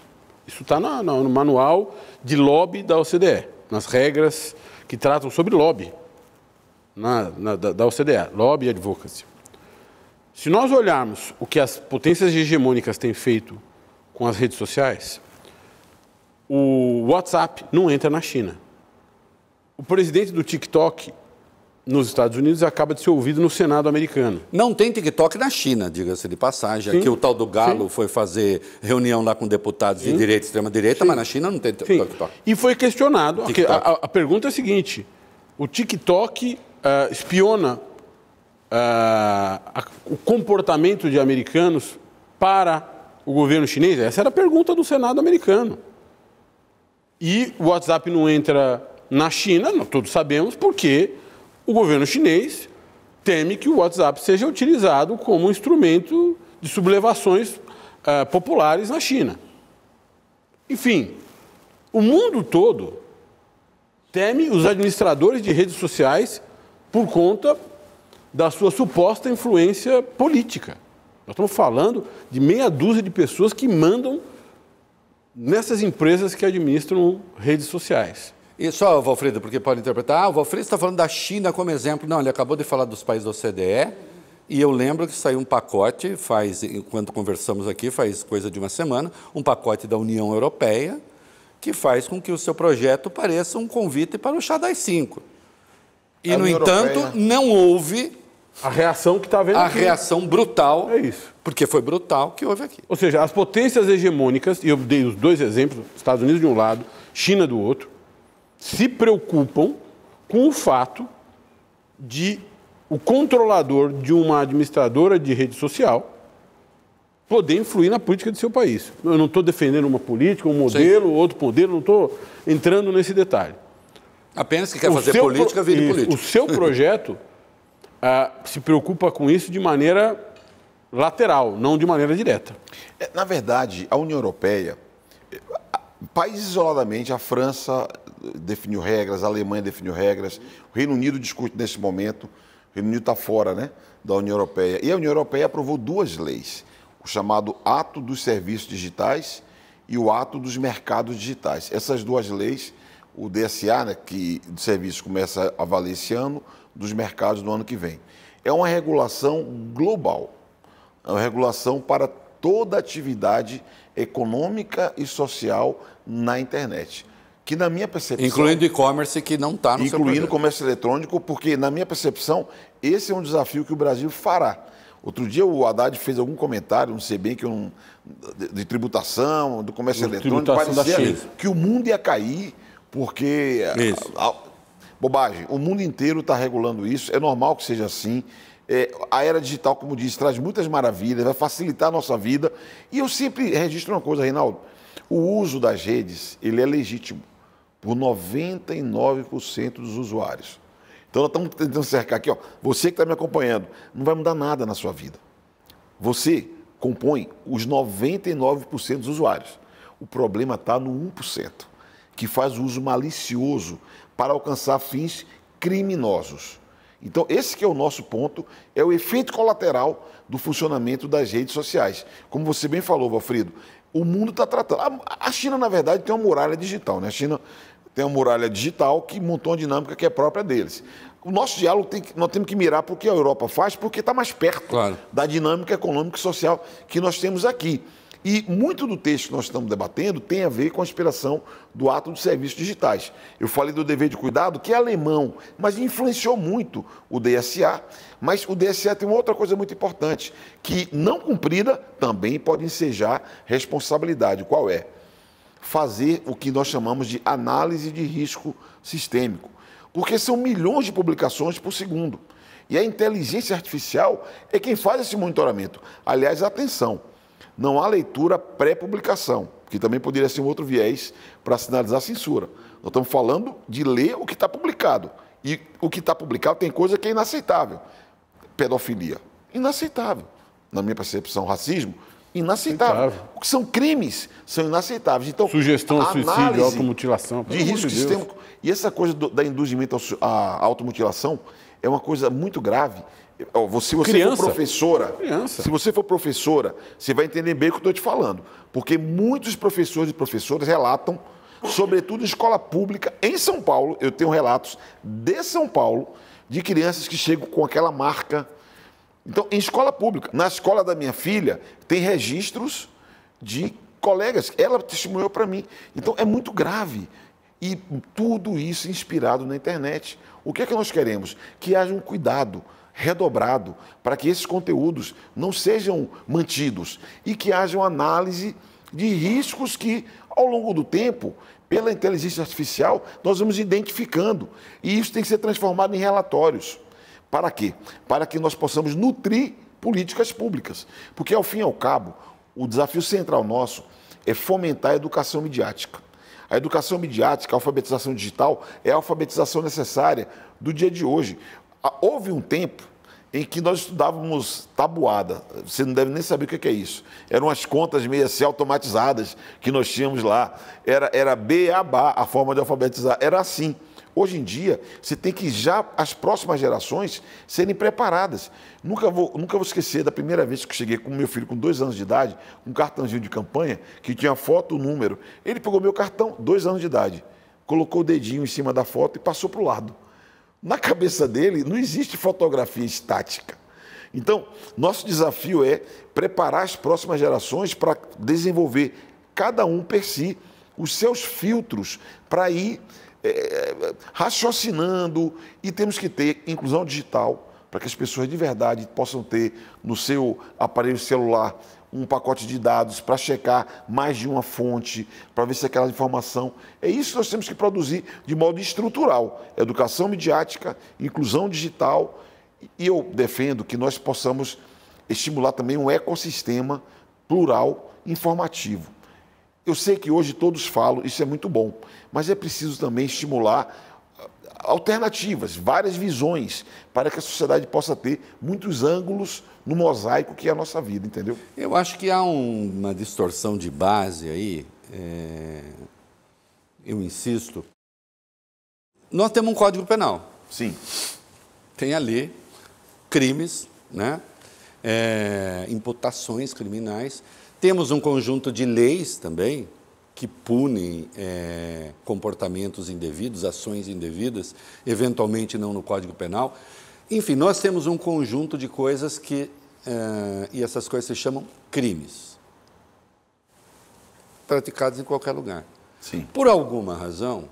Isso está no, no, manual de lobby da OCDE, nas regras que tratam sobre lobby na, na, da, da OCDE, lobby e advocacy. Se nós olharmos o que as potências hegemônicas têm feito com as redes sociais, o WhatsApp não entra na China. O presidente do TikTok nos Estados Unidos acaba de ser ouvido no Senado americano. Não tem TikTok na China, diga-se de passagem. Sim. Aqui o tal do Galo Sim. foi fazer reunião lá com deputados Sim. de direita e extrema-direita, mas na China não tem TikTok. E foi questionado. A, a, a, pergunta é a seguinte: o TikTok uh, espiona uh, o comportamento de americanos para o governo chinês? Essa era a pergunta do Senado americano. E o WhatsApp não entra na China, todos sabemos, porque o governo chinês teme que o WhatsApp seja utilizado como instrumento de sublevações uh, populares na China. Enfim, o mundo todo teme os administradores de redes sociais por conta da sua suposta influência política. Nós estamos falando de meia dúzia de pessoas que mandam nessas empresas que administram redes sociais. E só, Valfredo, porque pode interpretar, ah, o Valfredo está falando da China como exemplo. Não, ele acabou de falar dos países da OCDE, e eu lembro que saiu um pacote, faz, enquanto conversamos aqui, faz coisa de uma semana, um pacote da União Europeia, que faz com que o seu projeto pareça um convite para o chá das cinco. E, no entanto, Europeia- não houve A reação que está havendo a aqui. reação brutal, É isso. porque foi brutal que houve aqui. Ou seja, as potências hegemônicas, e eu dei os dois exemplos, Estados Unidos de um lado, China do outro, se preocupam com o fato de o controlador de uma administradora de rede social poder influir na política de seu país. Eu não estou defendendo uma política, um modelo, outro modelo, não estou entrando nesse detalhe. Apenas que quer O fazer política, pro- vire isso, político. O seu projeto ah, se preocupa com isso de maneira lateral, não de maneira direta. É, Na verdade, a União Europeia, países isoladamente, a França eh, definiu regras, a Alemanha definiu regras, o Reino Unido discute nesse momento, o Reino Unido está fora né, da União Europeia. E a União Europeia aprovou duas leis, o chamado Ato dos Serviços Digitais e o Ato dos Mercados Digitais. Essas duas leis, o DSA, né, que de serviços começa a valer esse ano, dos mercados no ano que vem. É uma regulação global. É uma regulação para toda atividade econômica e social na internet. Que na minha percepção. Incluindo e-commerce que não está no incluindo comércio eletrônico, porque na minha percepção, esse é um desafio que o Brasil fará. Outro dia o Haddad fez algum comentário, não sei bem, que não, de, de tributação, do comércio De eletrônico, parecia que o mundo ia cair, porque. A- a- bobagem, o mundo inteiro está regulando isso, é normal que seja assim. É, a era digital, como disse, traz muitas maravilhas, vai facilitar a nossa vida. E eu sempre registro uma coisa, Reinaldo: o uso das redes ele é legítimo por 99% dos usuários. Então nós estamos tentando cercar aqui, ó. Você que está me acompanhando, não vai mudar nada na sua vida. Você compõe os 99% dos usuários. O problema está no 1%, que faz uso malicioso para alcançar fins criminosos. Então, esse que é o nosso ponto, é o efeito colateral do funcionamento das redes sociais. Como você bem falou, Valfrido, o mundo está tratando. A- China, na verdade, tem uma muralha digital. Né? A China tem uma muralha digital que montou uma dinâmica que é própria deles. O nosso diálogo tem que, nós temos que mirar para o que a Europa faz, porque está mais perto Claro. da dinâmica econômica e social que nós temos aqui. E muito do texto que nós estamos debatendo tem a ver com a inspiração do ato dos serviços digitais. Eu falei do dever de cuidado, que é alemão, mas influenciou muito o DSA. Mas o DSA tem uma outra coisa muito importante, que não cumprida também pode ensejar responsabilidade. Qual é? fazer o que nós chamamos de análise de risco sistêmico. Porque são milhões de publicações por segundo. E a inteligência artificial é quem faz esse monitoramento. Aliás, atenção, não há leitura pré-publicação, que também poderia ser um outro viés para sinalizar censura. Nós estamos falando de ler o que está publicado. E o que está publicado tem coisa que é inaceitável. Pedofilia, inaceitável. Na minha percepção, racismo, inaceitável. Aceitável. O que são crimes são inaceitáveis. Então, Sugestão a a suicídio, automutilação, De risco de sistêmico. E essa coisa do, da induzimento ao à automutilação é uma coisa muito grave. Se você Criança. for professora, Criança. se você for professora, você vai entender bem o que eu estou te falando. Porque muitos professores e professoras relatam, sobretudo em escola pública, em São Paulo, eu tenho relatos de São Paulo, de crianças que chegam com aquela marca. Então, em escola pública, na escola da minha filha, tem registros de colegas. Ela testemunhou para mim. Então, é muito grave. E tudo isso inspirado na internet. O que é que nós queremos? Que haja um cuidado redobrado para que esses conteúdos não sejam mantidos e que haja uma análise de riscos que, ao longo do tempo, pela inteligência artificial, nós vamos identificando. E isso tem que ser transformado em relatórios. Para quê? Para que nós possamos nutrir políticas públicas. Porque, ao fim e ao cabo, o desafio central nosso é fomentar a educação midiática. A educação midiática, a alfabetização digital, é a alfabetização necessária do dia de hoje. Ah, Houve um tempo em que nós estudávamos tabuada. Você não deve nem saber o que é isso. Eram as contas meio assim automatizadas que nós tínhamos lá. Era, era beabá a forma de alfabetizar. Era assim. Hoje em dia, você tem que já as próximas gerações serem preparadas. Nunca vou, nunca vou esquecer da primeira vez que cheguei com meu filho com dois anos de idade, um cartãozinho de campanha que tinha foto, o número. Ele pegou meu cartão, dois anos de idade. colocou o dedinho em cima da foto e passou para o lado. Na cabeça dele não existe fotografia estática. Então, nosso desafio é preparar as próximas gerações para desenvolver, cada um per si, os seus filtros para ir é, raciocinando e temos que ter inclusão digital para que as pessoas de verdade possam ter no seu aparelho celular um pacote de dados para checar mais de uma fonte, para ver se aquela informação. É isso que nós temos que produzir de modo estrutural: educação midiática, inclusão digital. E eu defendo que nós possamos estimular também um ecossistema plural informativo. Eu sei que hoje todos falam, isso é muito bom, mas é preciso também estimular alternativas, várias visões, para que a sociedade possa ter muitos ângulos no mosaico que é a nossa vida, entendeu? Eu acho que há um, uma distorção de base aí, é... eu insisto. Nós temos um Código Penal. Sim. Tem ali crimes, né? É... imputações criminais. Temos um conjunto de leis também, que punem é, comportamentos indevidos, ações indevidas, eventualmente não no Código Penal. Enfim, nós temos um conjunto de coisas que, é, e essas coisas se chamam crimes, praticados em qualquer lugar. Sim. Por alguma razão,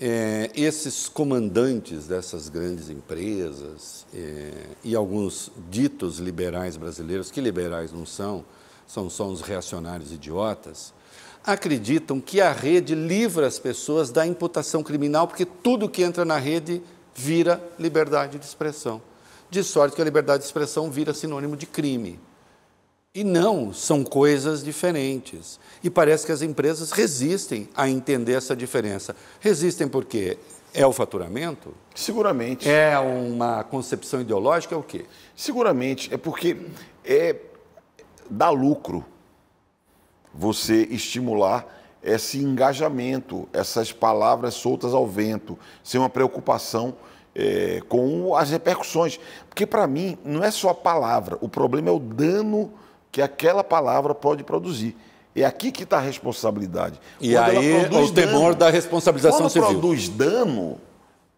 é, esses comandantes dessas grandes empresas é, e alguns ditos liberais brasileiros, que liberais não são, são só uns reacionários idiotas, acreditam que a rede livra as pessoas da imputação criminal, porque tudo que entra na rede vira liberdade de expressão. De sorte que a liberdade de expressão vira sinônimo de crime. E não, são coisas diferentes. E parece que as empresas resistem a entender essa diferença. Resistem porque é o faturamento? Seguramente. É uma concepção ideológica? É o quê? Seguramente. É porque é, dá lucro você estimular esse engajamento, essas palavras soltas ao vento, sem uma preocupação é, com as repercussões. Porque, para mim, não é só a palavra, o problema é o dano que aquela palavra pode produzir. É aqui que está a responsabilidade. E Quando aí o temor da responsabilização Quando civil. Quando produz dano,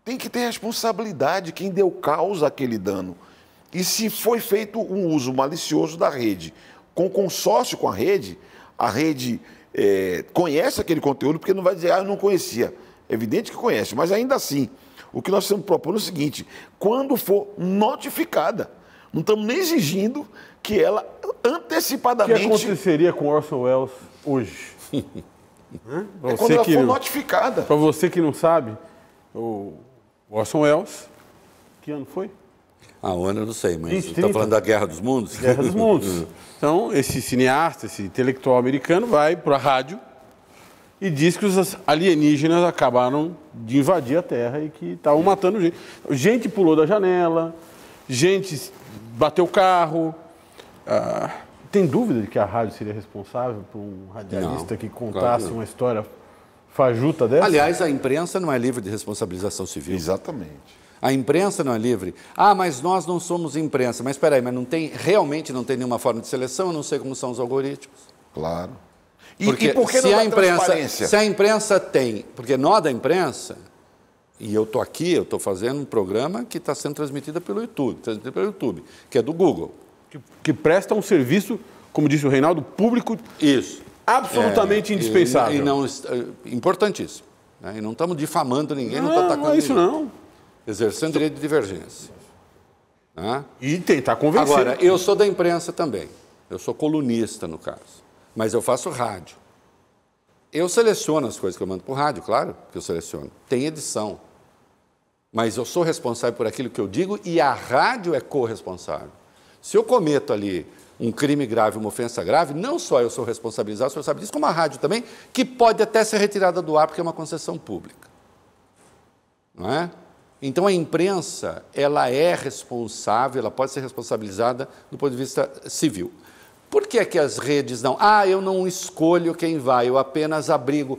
tem que ter responsabilidade quem deu causa àquele dano. E se foi feito um uso malicioso da rede, com consórcio com a rede, a rede é, conhece aquele conteúdo, porque não vai dizer, ah, eu não conhecia. É evidente que conhece, mas ainda assim, o que nós estamos propondo é o seguinte: quando for notificada, não estamos nem exigindo que ela antecipadamente. O que aconteceria com Orson Welles hoje? é quando ela for notificada. Para você que não sabe, o Orson Welles, que ano foi? A ONU eu não sei, mas você está falando da Guerra dos Mundos? Guerra dos Mundos. então, esse cineasta, esse intelectual americano, vai para a rádio e diz que os alienígenas acabaram de invadir a Terra e que estavam matando gente. Gente pulou da janela, gente bateu o carro. Ah, tem dúvida de que a rádio seria responsável por um radialista não, que contasse claro. uma história fajuta dessa? Aliás, a imprensa não é livre de responsabilização civil. Exatamente. A imprensa não é livre. Ah, mas nós não somos imprensa. Mas espera aí, mas não tem, realmente não tem nenhuma forma de seleção, eu não sei como são os algoritmos. Claro. E, porque e por que se a imprensa, Se a imprensa tem, porque nós da imprensa, e eu estou aqui, eu estou fazendo um programa que está sendo transmitido pelo YouTube, transmitido pelo YouTube, que é do Google. Que, que presta um serviço, como disse o Reinaldo, público. Isso. Absolutamente é, indispensável. E, e não, importantíssimo. Né? E não estamos difamando ninguém, não está atacando não é isso ninguém. não exercendo direito de divergência. E tentar convencer. Agora, eu sou da imprensa também. Eu sou colunista, no caso. Mas eu faço rádio. Eu seleciono as coisas que eu mando para o rádio, claro que eu seleciono. Tem edição. Mas eu sou responsável por aquilo que eu digo e a rádio é corresponsável. Se eu cometo ali um crime grave, uma ofensa grave, não só eu sou responsabilizado, o senhor sabe disso, como a rádio também, que pode até ser retirada do ar porque é uma concessão pública. Não é? Então a imprensa, ela é responsável, ela pode ser responsabilizada do ponto de vista civil. Por que é que as redes não? Ah, eu não escolho quem vai, eu apenas abrigo.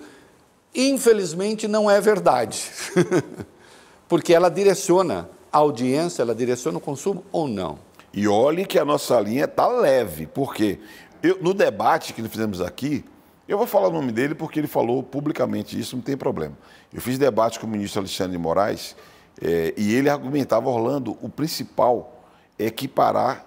Infelizmente não é verdade. Porque ela direciona a audiência, ela direciona o consumo ou não. E olhe que a nossa linha está leve, porque eu, no debate que nós fizemos aqui, Eu vou falar o nome dele porque ele falou publicamente isso, não tem problema. Eu fiz debate com o ministro Alexandre de Moraes é, e ele argumentava, Orlando, o principal é equiparar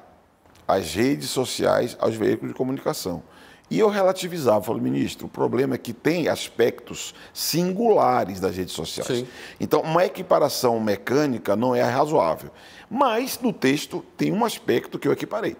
as redes sociais aos veículos de comunicação. E eu relativizava, falei, ministro, o problema é que tem aspectos singulares das redes sociais. Sim. Então, uma equiparação mecânica não é razoável. Mas, no texto, tem um aspecto que eu equiparei,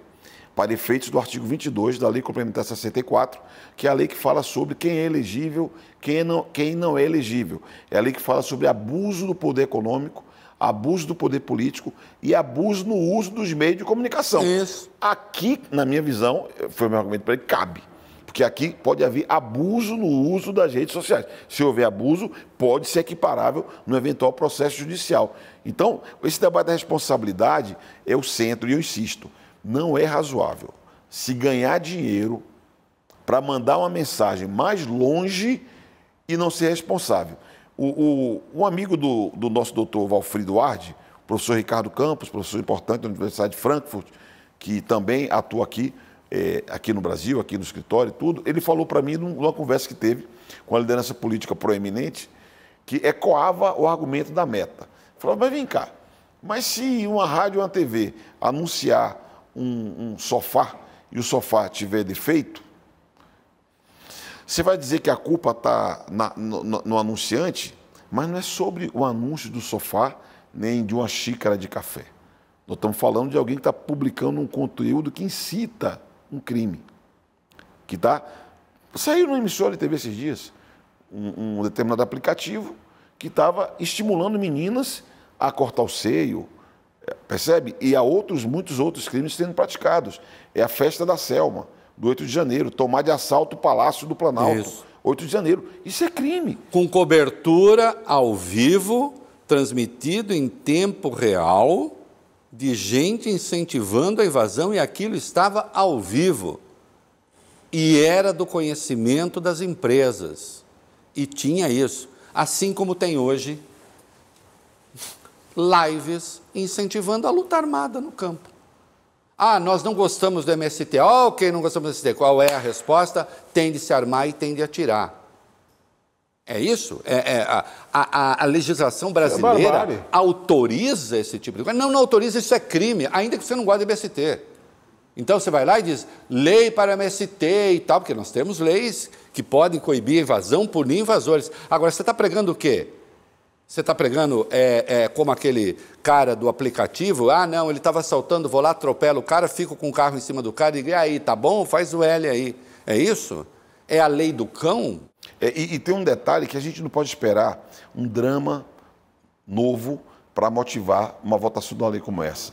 para efeitos do artigo 22 da Lei Complementar 64, que é a lei que fala sobre quem é elegível, quem não, quem não é elegível. É a lei que fala sobre abuso do poder econômico, abuso do poder político e abuso no uso dos meios de comunicação. Isso. Aqui, na minha visão, foi o meu argumento para ele, cabe. Porque aqui pode haver abuso no uso das redes sociais. Se houver abuso, pode ser equiparável no eventual processo judicial. Então, esse debate da responsabilidade é o centro, e eu insisto, não é razoável se ganhar dinheiro para mandar uma mensagem mais longe e não ser responsável. O, o, um amigo do, do nosso doutor Valfrido Arde, professor Ricardo Campos, professor importante da Universidade de Frankfurt, que também atua aqui, é, aqui no Brasil, aqui no escritório e tudo, ele falou para mim numa conversa que teve com a liderança política proeminente, que ecoava o argumento da meta. Falou, mas vem cá, mas se uma rádio ou uma TV anunciar um, um sofá e o sofá tiver defeito, você vai dizer que a culpa está no, no, no anunciante, mas não é sobre o anúncio do sofá nem de uma xícara de café. Nós estamos falando de alguém que está publicando um conteúdo que incita um crime. Que tá, saiu no emissora de TV esses dias um, um determinado aplicativo que estava estimulando meninas a cortar o seio, percebe? E há outros, muitos outros crimes sendo praticados. É a festa da Selma, do 8 de janeiro, tomar de assalto o Palácio do Planalto. Isso. 8 de janeiro. Isso é crime. Com cobertura ao vivo, transmitido em tempo real de gente incentivando a invasão e aquilo estava ao vivo. E era do conhecimento das empresas. E tinha isso. Assim como tem hoje lives incentivando a luta armada no campo. Ah, nós não gostamos do MST. Ah, ok, não gostamos do MST. Qual é a resposta? Tem de se armar e tem de atirar. É isso? É, é a, a, a, legislação é brasileira é autoriza esse tipo de coisa? Não, não autoriza, isso é crime, ainda que você não goste de MST. Então você vai lá e diz lei para MST e tal, porque nós temos leis que podem coibir invasão, punir invasores. Agora, você está pregando o quê? Você está pregando é, é, como aquele cara do aplicativo? Ah, não, ele estava assaltando, vou lá, atropelo o cara, fico com o carro em cima do cara e digo, aí, tá bom, faz o L aí. É isso? É a lei do cão? É, e, e, tem um detalhe que a gente não pode esperar um drama novo para motivar uma votação de uma lei como essa.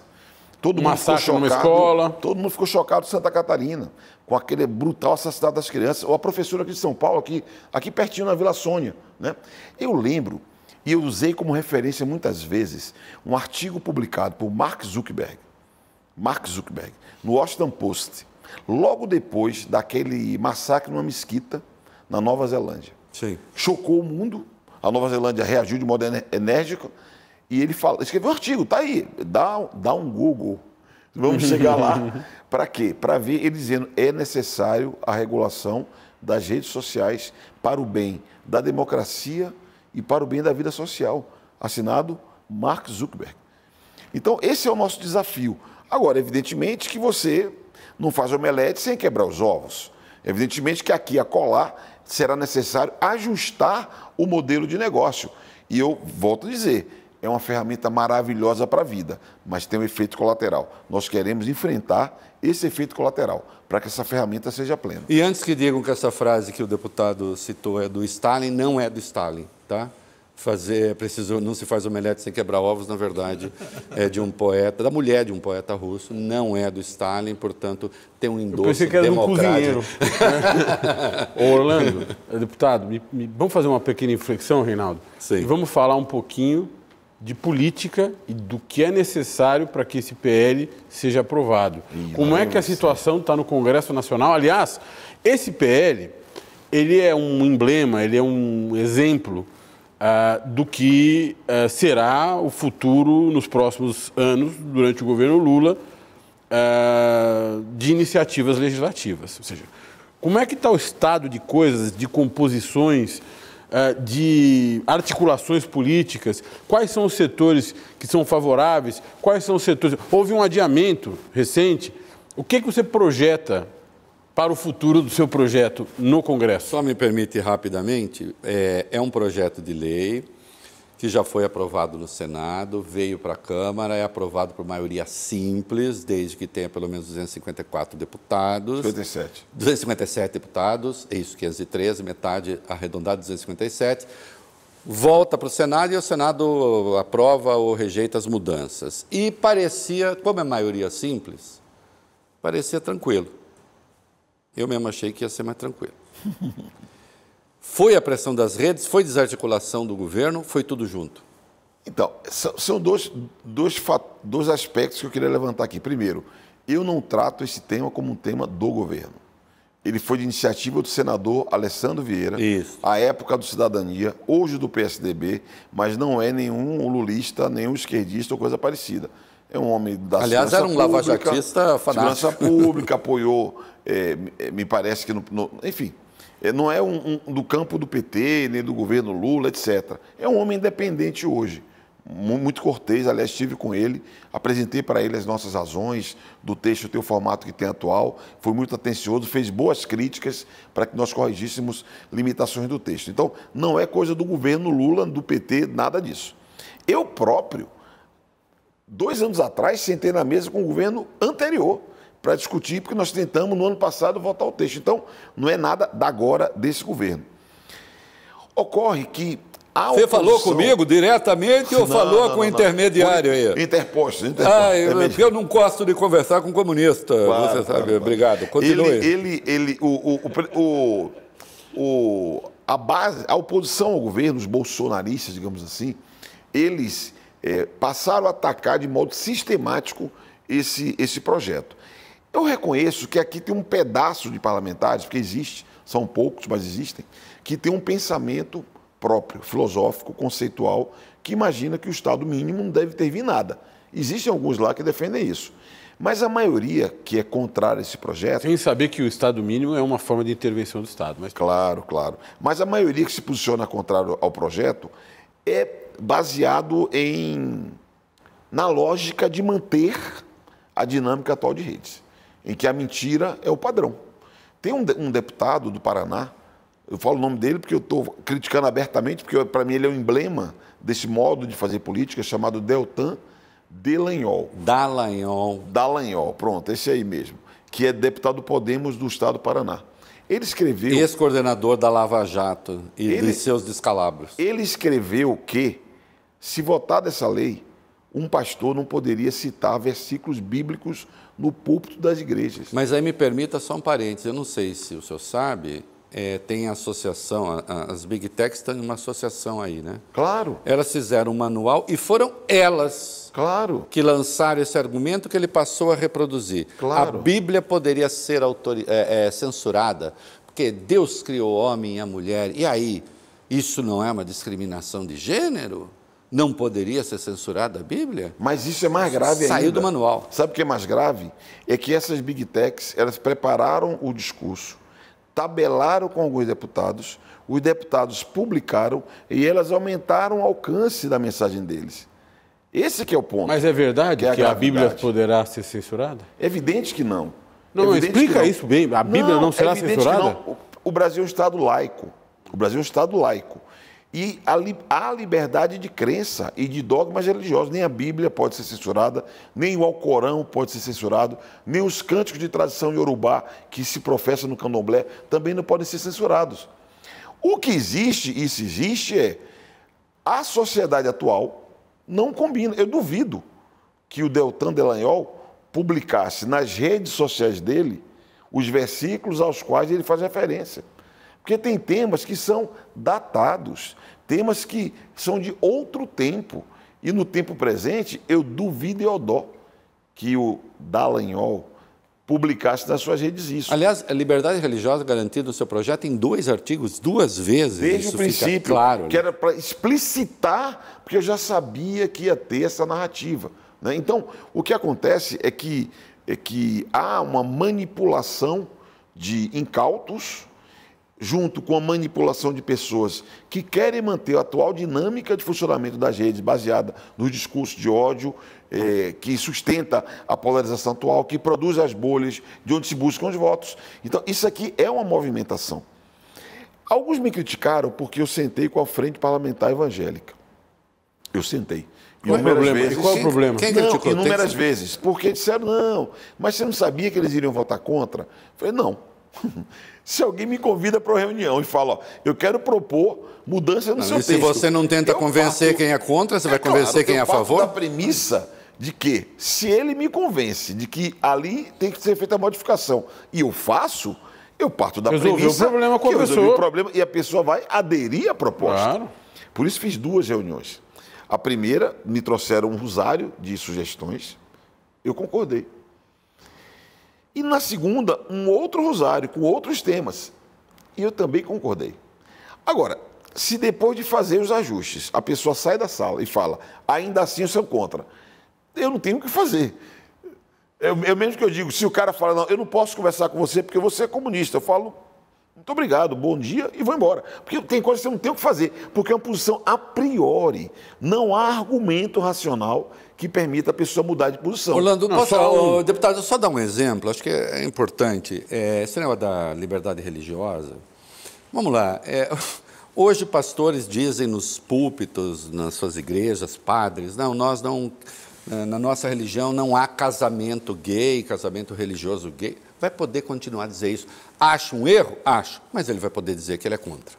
Todo mundo ficou chocado, escola. Todo mundo ficou chocado em Santa Catarina, com aquele brutal assassinato das crianças. Ou a professora aqui de São Paulo, aqui, aqui pertinho na Vila Sônia. Né? Eu lembro, e eu usei como referência muitas vezes, um artigo publicado por Mark Zuckerberg, Mark Zuckerberg, no Washington Post, logo depois daquele massacre numa mesquita na Nova Zelândia. Sim. Chocou o mundo. A Nova Zelândia reagiu de modo enérgico e ele fala, escreveu um artigo, tá aí, dá, dá um Google. Vamos chegar lá. Para quê? Para ver ele dizendo é necessário a regulação das redes sociais para o bem da democracia e para o bem da vida social. Assinado Mark Zuckerberg. Então, esse é o nosso desafio. Agora, evidentemente que você não faz omelete sem quebrar os ovos. Evidentemente que aqui a colar será necessário ajustar o modelo de negócio. E eu volto a dizer, é uma ferramenta maravilhosa para a vida, mas tem um efeito colateral. Nós queremos enfrentar esse efeito colateral para que essa ferramenta seja plena. E antes que digam que essa frase que o deputado citou é do Stalin, não é do Stalin, tá? fazer, é preciso, não se faz omelete sem quebrar ovos, na verdade, é de um poeta, da mulher de um poeta russo, não é do Stalin, portanto, tem um endosso Eu pensei que era democrático. Um Orlando, deputado, me, me, vamos fazer uma pequena inflexão, Reinaldo? Sim. E vamos falar um pouquinho de política e do que é necessário para que esse PL seja aprovado. Como é que a situação está no Congresso Nacional? Aliás, esse PL, ele é um emblema, ele é um exemplo uh, do que uh, será o futuro nos próximos anos, durante o governo Lula, uh, de iniciativas legislativas. Ou seja, Como é que está o estado de coisas, de composições, de articulações políticas? Quais são os setores que são favoráveis? Quais são os setores? Houve um adiamento recente. O que, que você projeta para o futuro do seu projeto no Congresso? Só me permite rapidamente, é, é um projeto de lei que já foi aprovado no Senado, veio para a Câmara, é aprovado por maioria simples, desde que tenha pelo menos 254 deputados. 57. 257 deputados, é isso, 513, metade arredondada, 257. Volta para o Senado e o Senado aprova ou rejeita as mudanças. E parecia, como é maioria simples, parecia tranquilo. Eu mesmo achei que ia ser mais tranquilo. Foi a pressão das redes, foi desarticulação do governo, foi tudo junto? Então, são dois, dois, dois aspectos que eu queria levantar aqui. Primeiro, eu não trato esse tema como um tema do governo. Ele foi de iniciativa do senador Alessandro Vieira, Isso. à época do Cidadania, hoje do PSDB, mas não é nenhum lulista, nenhum esquerdista ou coisa parecida. É um homem da Aliás, era um lavajatista fanático. Segurança pública, apoiou, é, me parece que, no, no, enfim, é, não é um, um, do campo do PT, nem do governo Lula, etc. É um homem independente hoje, muito cortês, aliás, estive com ele, apresentei para ele as nossas razões do texto ter o formato que tem atual, foi muito atencioso, fez boas críticas para que nós corrigíssemos limitações do texto. Então, não é coisa do governo Lula, do PT, nada disso. Eu próprio, dois anos atrás, sentei na mesa com o governo anterior, para discutir, porque nós tentamos no ano passado votar o texto. Então, não é nada da agora desse governo. Ocorre que a Você falou comigo diretamente ou não, falou não, com o intermediário aí? Interposto, interposto. Ah, eu, eu, não gosto de conversar com comunista, claro, você sabe. Claro, Obrigado. Continue. Ele, ele, ele o, o, o, o, a base, a oposição ao governo, os bolsonaristas, digamos assim, eles é, passaram a atacar de modo sistemático esse, esse projeto. Eu reconheço que aqui tem um pedaço de parlamentares, porque existe, são poucos, mas existem, que tem um pensamento próprio, filosófico, conceitual, que imagina que o Estado mínimo não deve ter nada. Existem alguns lá que defendem isso. Mas a maioria que é contrária a esse projeto. Sem saber que o Estado mínimo é uma forma de intervenção do Estado. Mas... Claro, claro. Mas a maioria que se posiciona contrário ao projeto é baseado em na lógica de manter a dinâmica atual de redes em que a mentira é o padrão. Tem um, um deputado do Paraná, eu falo o nome dele porque eu estou criticando abertamente, porque para mim ele é o um emblema desse modo de fazer política, chamado Deltan Delanhol. Dallagnol. Dallagnol, pronto, esse aí mesmo, que é deputado do Podemos do Estado do Paraná. Ele escreveu... Ex-coordenador da Lava Jato e ele, de seus descalabros. Ele escreveu que, se votar dessa lei, um pastor não poderia citar versículos bíblicos no púlpito das igrejas. Mas aí me permita só um parênteses, eu não sei se o senhor sabe, é, tem associação, as Big Techs têm uma associação aí, né? Claro. Elas fizeram um manual e foram elas claro. que lançaram esse argumento que ele passou a reproduzir. Claro. A Bíblia poderia ser é, é, censurada, porque Deus criou o homem e a mulher, e aí, isso não é uma discriminação de gênero? Não poderia ser censurada a Bíblia? Mas isso é mais grave Saiu ainda. do manual. Sabe o que é mais grave? É que essas big techs, elas prepararam o discurso, tabelaram com alguns deputados, os deputados publicaram e elas aumentaram o alcance da mensagem deles. Esse que é o ponto. Mas é verdade que, é a, que a, Bíblia poderá ser censurada? É evidente que não. Não, explica isso bem. A Bíblia não, não será é censurada? O Brasil é um Estado laico. O Brasil é um Estado laico. E há liberdade de crença e de dogmas religiosos. Nem a Bíblia pode ser censurada, nem o Alcorão pode ser censurado, nem os cânticos de tradição iorubá que se professa no candomblé também não podem ser censurados. O que existe, e isso existe, é a sociedade atual não combina. Eu duvido que o Deltan Delanhol publicasse nas redes sociais dele os versículos aos quais ele faz referência. Porque tem temas que são datados, temas que são de outro tempo. E no tempo presente, eu duvido e odó que o Dallagnol publicasse nas suas redes isso. Aliás, a liberdade religiosa garantida no seu projeto em dois artigos, duas vezes. Desde o princípio, claro. que era para explicitar, porque eu já sabia que ia ter essa narrativa. Né? Então, o que acontece é que, é que há uma manipulação de incautos, junto com a manipulação de pessoas que querem manter a atual dinâmica de funcionamento das redes baseada nos discursos de ódio, eh, que sustenta a polarização atual, que produz as bolhas de onde se buscam os votos. Então, isso aqui é uma movimentação. Alguns me criticaram porque eu sentei com a Frente Parlamentar Evangélica. Eu sentei. Qual é o Inúmeras problema? E qual é o problema? quem- não, criticou? Inúmeras que- vezes. Porque disseram, não, mas você não sabia que eles iriam votar contra? Eu falei, não. se alguém me convida para uma reunião e fala, ó, eu quero propor mudança no Não, seu e se texto. você não tenta convencer parto- quem é contra, você vai claro, convencer quem é eu a parto favor? da premissa de que, se ele me convence de que ali tem que ser feita a modificação e eu faço, eu parto da Resolveu premissa o problema com que eu resolvi o problema e a pessoa vai aderir à proposta. Claro. Por isso fiz duas reuniões. A primeira, me trouxeram um rosário de sugestões, eu concordei. E na segunda, um outro rosário com outros temas, e eu também concordei. Agora, se depois de fazer os ajustes, a pessoa sai da sala e fala, ainda assim eu sou contra, eu não tenho o que fazer. Eu, eu mesmo que eu digo, se o cara fala, não, eu não posso conversar com você porque você é comunista, eu falo, muito obrigado, bom dia e vou embora. Porque tem coisas que você não tem o que fazer, porque é uma posição a priori. Não há argumento racional que permita a pessoa mudar de posição. Orlando, Não, posso, só um- deputado, só dar um exemplo, acho que é importante. É, esse negócio da liberdade religiosa. Vamos lá. é, hoje, pastores dizem nos púlpitos, nas suas igrejas, padres, não, nós não. é, Na nossa religião não há casamento gay, casamento religioso gay. Vai poder continuar a dizer isso. Acha um erro? Acho. Mas ele vai poder dizer que ele é contra.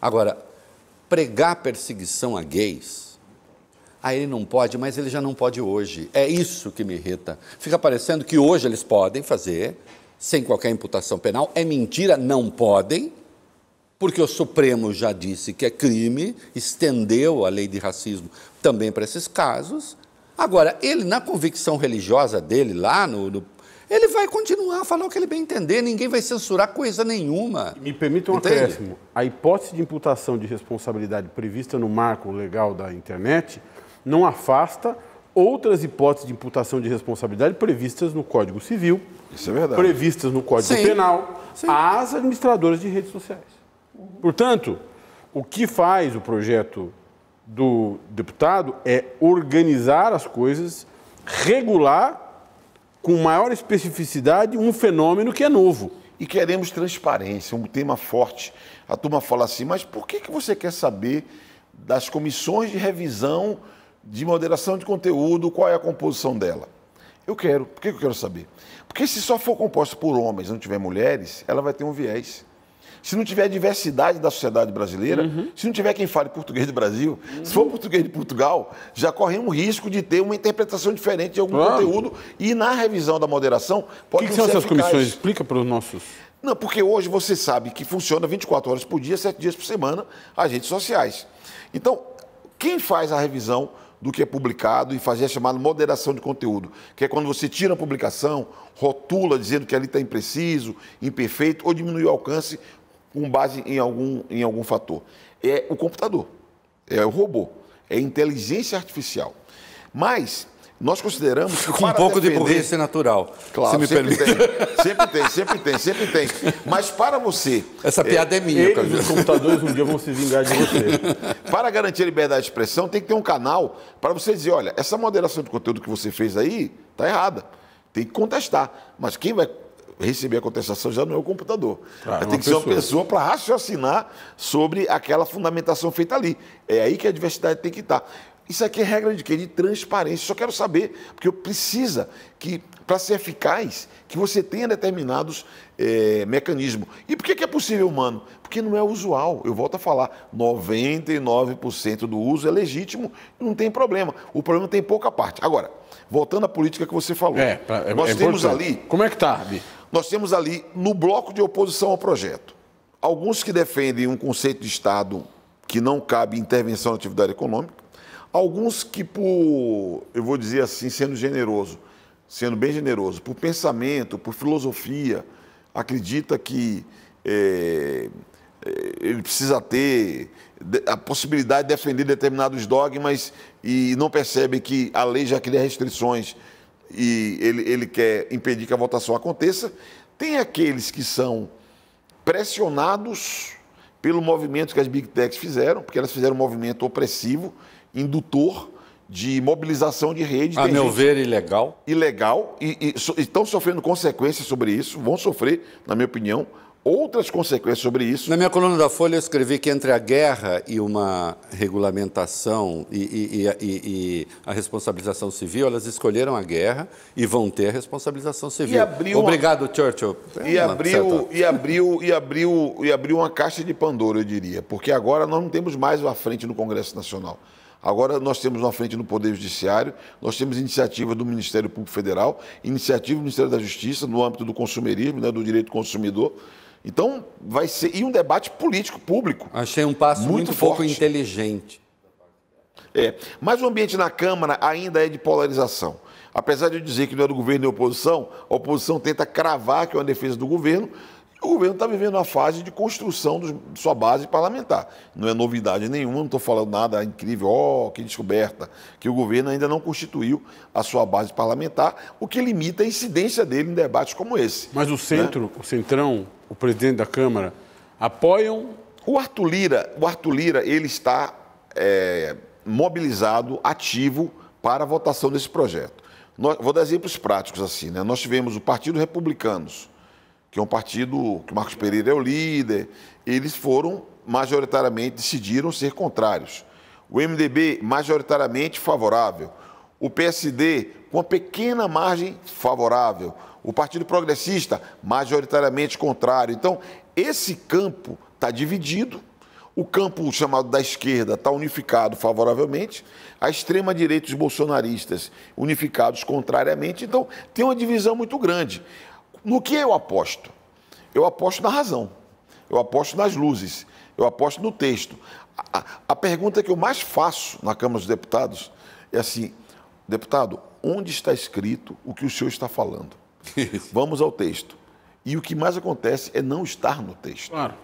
Agora, pregar perseguição a gays, Aí ele não pode, mas ele já não pode hoje. É isso que me irrita. Fica parecendo que hoje eles podem fazer, sem qualquer imputação penal. É mentira, não podem, porque o Supremo já disse que é crime, estendeu a lei de racismo também para esses casos. Agora, ele, na convicção religiosa dele, lá no. no- ele vai continuar a falar o que ele bem entender, ninguém vai censurar coisa nenhuma. Me permita um Entende? acréscimo. A hipótese de imputação de responsabilidade prevista no marco legal da internet não afasta outras hipóteses de imputação de responsabilidade previstas no Código Civil, Isso é verdade. previstas no Código Sim. Penal, Sim. às administradoras de redes sociais. Portanto, o que faz o projeto do deputado é organizar as coisas, regular com maior especificidade um fenômeno que é novo. E queremos transparência, um tema forte. A turma fala assim, mas por que, que você quer saber das comissões de revisão de moderação de conteúdo, qual é a composição dela? Eu quero. Por que que eu quero saber? Porque se só for composta por homens e não tiver mulheres, ela vai ter um viés. Se não tiver diversidade da sociedade brasileira, Uhum. se não tiver quem fale português do Brasil, se for português de Portugal, já corre um risco de ter uma interpretação diferente de algum Claro. conteúdo e na revisão da moderação O pode que, que não são essas eficaz. comissões? Explica para os nossos. Não, porque hoje você sabe que funciona 24 horas por dia, 7 dias por semana, as redes sociais. Então, quem faz a revisão do que é publicado e fazer a chamada moderação de conteúdo, que é quando você tira a publicação, rotula dizendo que ali está impreciso, imperfeito ou diminui o alcance com base em algum, em algum fator. É o computador, é o robô, é inteligência artificial. Mas nós consideramos que Com um pouco de defender- burrice natural. Claro, se me sempre permite. tem, sempre tem, sempre tem, sempre tem. Mas para você, Essa piada é, minha, Eles, cara. os computadores, um dia vão se vingar de você. para garantir a liberdade de expressão, tem que ter um canal para você dizer, olha, essa moderação de conteúdo que você fez aí está errada. Tem que contestar. Mas quem vai receber a contestação já não é o computador. Claro, tem uma que ser uma pessoa. pessoa para raciocinar sobre aquela fundamentação feita ali. É aí que a diversidade tem que estar. Isso aqui é regra de quê? De transparência. Só quero saber, porque eu precisa que, para ser eficaz, que você tenha determinados eh, mecanismos. E por que, que é possível, humano? Porque não é usual. Eu volto a falar, 99% do uso é legítimo não tem problema. O problema tem pouca parte. Agora, voltando à política que você falou. É, é, nós é temos ali Como é que tá, Bi? nós temos ali no bloco de oposição ao projeto alguns que defendem um conceito de Estado que não cabe intervenção na atividade econômica, alguns que por, eu vou dizer assim, sendo generoso, sendo bem generoso, por pensamento, por filosofia, acredita que é, é, ele precisa ter a possibilidade de defender determinados dogmas e não percebe que a lei já cria restrições e ele, ele quer impedir que a votação aconteça, Tem aqueles que são pressionados pelo movimento que as Big Techs fizeram, porque elas fizeram um movimento opressivo, indutor, de mobilização de rede. A meu ver, ilegal. Ilegal, e, e so, estão sofrendo consequências sobre isso, vão sofrer, na minha opinião, outras consequências sobre isso. Na minha coluna da Folha eu escrevi que entre a guerra e uma regulamentação e, e, e, e a responsabilização civil, elas escolheram a guerra e vão ter a responsabilização civil. Obrigado, uma... Churchill. E abriu, e, abriu, e, abriu, e abriu uma caixa de Pandora, eu diria, porque agora nós não temos mais a frente no Congresso Nacional. Agora nós temos uma frente no Poder Judiciário, nós temos iniciativa do Ministério Público Federal, iniciativa do Ministério da Justiça no âmbito do consumerismo, né, do direito do consumidor. Então, vai ser. E um debate político, público. Achei um passo muito, muito pouco inteligente. É. Mas o ambiente na Câmara ainda é de polarização. Apesar de eu dizer que não é do governo nem oposição, a oposição tenta cravar que é uma defesa do governo. O governo está vivendo uma fase de construção de sua base parlamentar. Não é novidade nenhuma, não estou falando nada incrível, ó, oh, que descoberta, que o governo ainda não constituiu a sua base parlamentar, o que limita a incidência dele em debates como esse. Mas o centro, né? o centrão, o presidente da Câmara, apoiam. O Arthur Lira, o Arthur Lira ele está é, mobilizado, ativo para a votação desse projeto. Nós, vou dar exemplos práticos assim. Né? Nós tivemos o Partido Republicanos, que é um partido que Marcos Pereira é o líder, eles foram majoritariamente, decidiram ser contrários. O MDB, majoritariamente favorável. O PSD, com uma pequena margem favorável. O Partido Progressista, majoritariamente contrário. Então, esse campo está dividido. O campo chamado da esquerda está unificado favoravelmente, a extrema-direita os bolsonaristas unificados contrariamente. Então, tem uma divisão muito grande. No que eu aposto? Eu aposto na razão, eu aposto nas luzes, eu aposto no texto. A, a pergunta que eu mais faço na Câmara dos Deputados é assim: deputado, onde está escrito o que o senhor está falando? Vamos ao texto. E o que mais acontece é não estar no texto. Claro.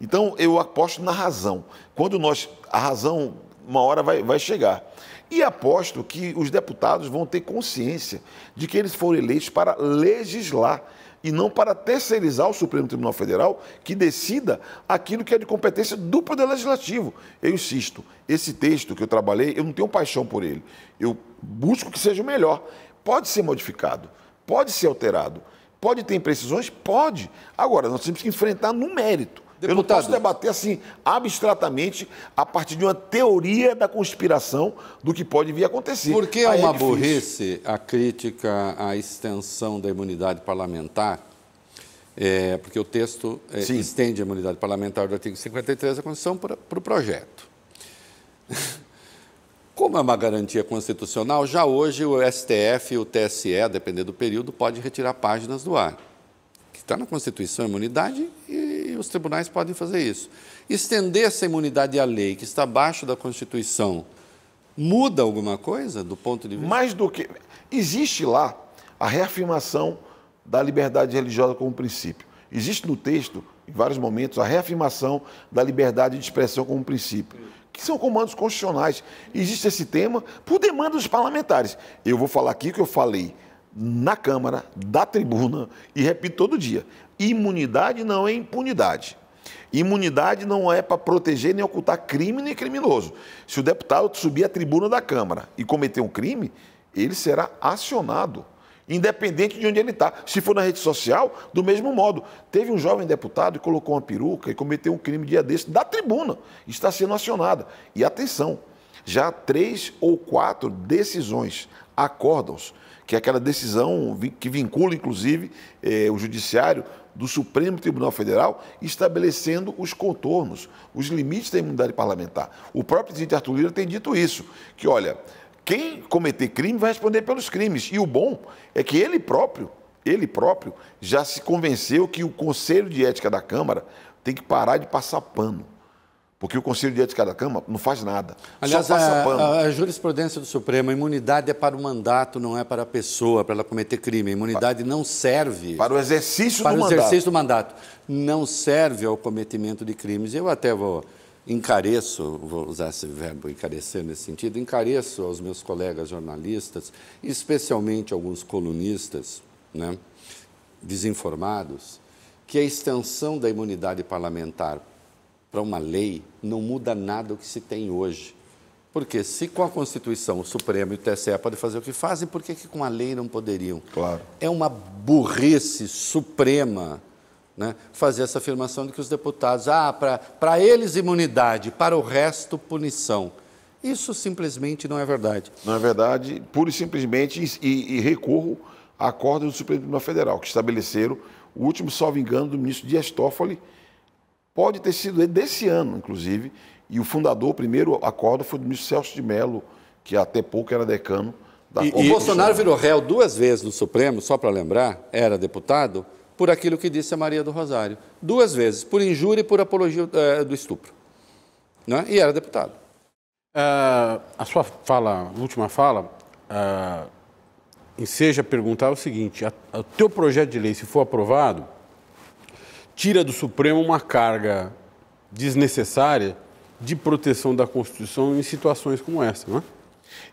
Então, eu aposto na razão. Quando nós. A razão, uma hora vai, vai chegar. E aposto que os deputados vão ter consciência de que eles foram eleitos para legislar e não para terceirizar o Supremo Tribunal Federal que decida aquilo que é de competência do Poder Legislativo. Eu insisto, esse texto que eu trabalhei, eu não tenho paixão por ele. Eu busco que seja o melhor. Pode ser modificado, pode ser alterado, pode ter imprecisões? Pode. Agora, nós temos que enfrentar no mérito. Deputado. Eu não posso debater assim, abstratamente, a partir de uma teoria da conspiração do que pode vir a acontecer. Por que é uma é burrice a crítica à extensão da imunidade parlamentar? É, porque o texto é, estende a imunidade parlamentar do artigo 53 da Constituição para, para o projeto. Como é uma garantia constitucional, já hoje o STF e o TSE, dependendo do período, pode retirar páginas do ar. Está na Constituição a imunidade e os tribunais podem fazer isso. Estender essa imunidade à lei, que está abaixo da Constituição, muda alguma coisa do ponto de vista? Mais do que. Existe lá a reafirmação da liberdade religiosa como princípio. Existe no texto, em vários momentos, a reafirmação da liberdade de expressão como princípio, que são comandos constitucionais. Existe esse tema por demanda dos parlamentares. Eu vou falar aqui o que eu falei na Câmara, da tribuna, e repito todo dia. Imunidade não é impunidade. Imunidade não é para proteger nem ocultar crime nem criminoso. Se o deputado subir à tribuna da Câmara e cometer um crime, ele será acionado, independente de onde ele está. Se for na rede social, do mesmo modo. Teve um jovem deputado que colocou uma peruca e cometeu um crime dia desse da tribuna. Está sendo acionada. E atenção, já três ou quatro decisões, acórdãos, que é aquela decisão que vincula, inclusive, eh, o judiciário do Supremo Tribunal Federal estabelecendo os contornos, os limites da imunidade parlamentar. O próprio presidente Arthur Lira tem dito isso, que olha, quem cometer crime vai responder pelos crimes. E o bom é que ele próprio, ele próprio já se convenceu que o Conselho de Ética da Câmara tem que parar de passar pano porque o Conselho de Ética da Câmara não faz nada. Aliás, a. A, jurisprudência do Supremo, a imunidade é para o mandato, não é para a pessoa, para ela cometer crime. A imunidade para, não serve. Para o exercício para do o mandato. exercício do mandato. Não serve ao cometimento de crimes. Eu até vou encareço, vou usar esse verbo encarecer nesse sentido, encareço aos meus colegas jornalistas, especialmente alguns colunistas, né? desinformados que a extensão da imunidade parlamentar para uma lei não muda nada o que se tem hoje. Porque se com a Constituição o Supremo e o TSE podem fazer o que fazem, por que, que com a lei não poderiam? Claro. É uma burrice suprema né, fazer essa afirmação de que os deputados, ah, para eles imunidade, para o resto punição. Isso simplesmente não é verdade. Não é verdade, pura e simplesmente, e, e recorro a acordo do Supremo Tribunal Federal, que estabeleceram o último, salvo engano, do ministro Dias Toffoli, pode ter sido desse ano, inclusive, e o fundador, o primeiro acordo, foi do ministro Celso de Mello, que até pouco era decano da E, e Bolsonaro virou réu duas vezes no Supremo, só para lembrar, era deputado, por aquilo que disse a Maria do Rosário. Duas vezes, por injúria e por apologia é, do estupro. Né? E era deputado. Uh, a sua fala, última fala, uh, enseja perguntar o seguinte: o teu projeto de lei, se for aprovado, tira do Supremo uma carga desnecessária de proteção da Constituição em situações como essa, não é?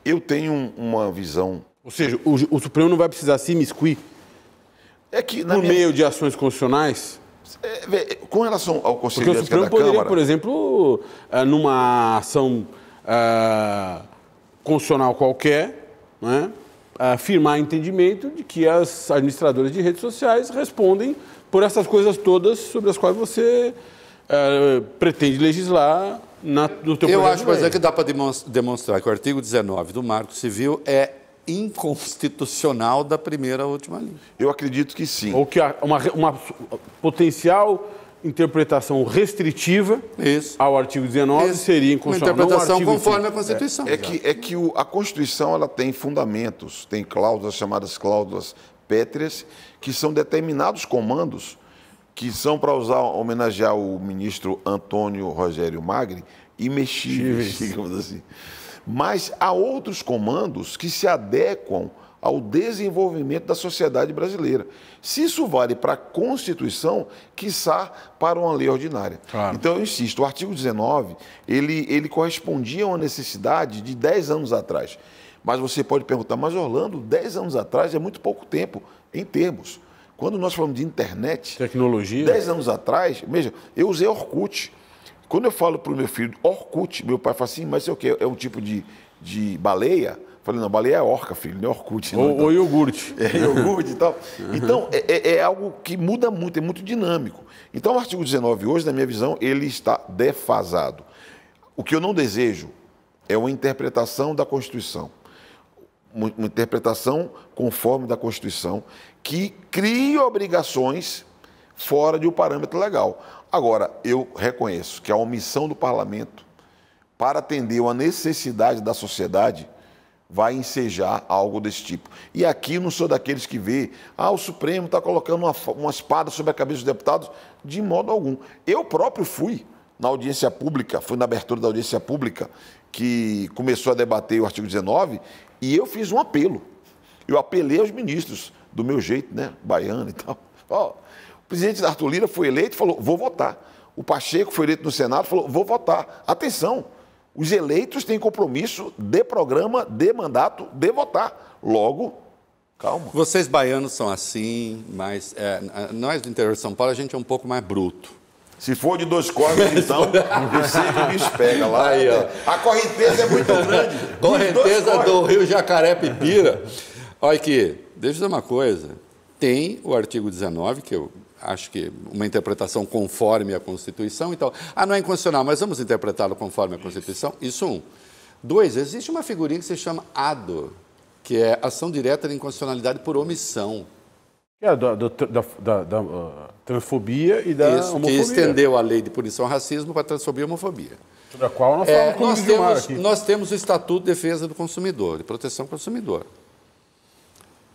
Eu tenho uma visão. Ou seja, o, o Supremo não vai precisar se imiscuir é que, por minha... meio de ações constitucionais? É, com relação ao Conselho Porque o Supremo poderia, Câmara... por exemplo, eh, numa ação uh, constitucional qualquer, né, afirmar entendimento de que as administradoras de redes sociais respondem por essas coisas todas sobre as quais você uh, pretende legislar na, no teu Eu acho, por exemplo, que dá para demonstrar que o artigo 19 do Marco Civil é inconstitucional da primeira à última linha. Eu acredito que sim. Ou que há uma, uma potencial interpretação restritiva Isso. ao artigo 19 Isso. seria inconstitucional. Uma interpretação conforme a Constituição. É, é que, é que o, a Constituição ela tem fundamentos, tem cláusulas chamadas cláusulas pétreas, que são determinados comandos que são para usar, homenagear o ministro Antônio Rogério Magri, imexíveis, digamos assim. Mas há outros comandos que se adequam ao desenvolvimento da sociedade brasileira. Se isso vale para a Constituição, quiçá para uma lei ordinária. Claro. Então, eu insisto, o artigo 19, ele, ele correspondia a uma necessidade de 10 anos atrás. Mas você pode perguntar, mas Orlando, 10 anos atrás é muito pouco tempo em termos. Quando nós falamos de internet... Tecnologia. 10 anos atrás, veja, eu usei Orkut. Quando eu falo para o meu filho Orkut, meu pai fala assim, mas é o quê? É um tipo de, de baleia? Falei, não, baleia é orca, filho, não é Orkut. Não, ou, então. ou iogurte. É, iogurte e tal. Então, é, é, é, algo que muda muito, é muito dinâmico. Então, o artigo 19 hoje, na minha visão, ele está defasado. O que eu não desejo é uma interpretação da Constituição. Uma interpretação conforme da Constituição que crie obrigações fora de um parâmetro legal. Agora, eu reconheço que a omissão do parlamento para atender uma necessidade da sociedade vai ensejar algo desse tipo. E aqui não sou daqueles que vê, ah, o Supremo está colocando uma, uma espada sobre a cabeça dos deputados, de modo algum. Eu próprio fui na audiência pública, fui na abertura da audiência pública, que começou a debater o artigo 19, e eu fiz um apelo. Eu apelei aos ministros, do meu jeito, né, baiano e tal. Ó, o presidente Arthur Lira foi eleito e falou, vou votar. O Pacheco foi eleito no Senado e falou, vou votar. Atenção, os eleitos têm compromisso de programa, de mandato, de votar. Logo, calma. Vocês baianos são assim, mas é, nós do interior de São Paulo a gente é um pouco mais bruto. Se for de dois corpos, então, você que o bicho pega lá. Aí, ó. A correnteza é muito grande. Correnteza do Rio Jacaré Pipira. Olha aqui, deixa eu dizer uma coisa. Tem o artigo 19, que eu acho que uma interpretação conforme a Constituição. Então, ah, não é inconstitucional, mas vamos interpretá-lo conforme a Constituição? Isso um. Dois, existe uma figurinha que se chama ADO, que é ação direta de inconstitucionalidade por omissão. É, da, da, da, da uh, transfobia e da Isso, homofobia. que estendeu a lei de punição ao racismo para transfobia e homofobia. Da qual nós é, nós temos, aqui. nós temos o Estatuto de Defesa do Consumidor, de Proteção ao Consumidor,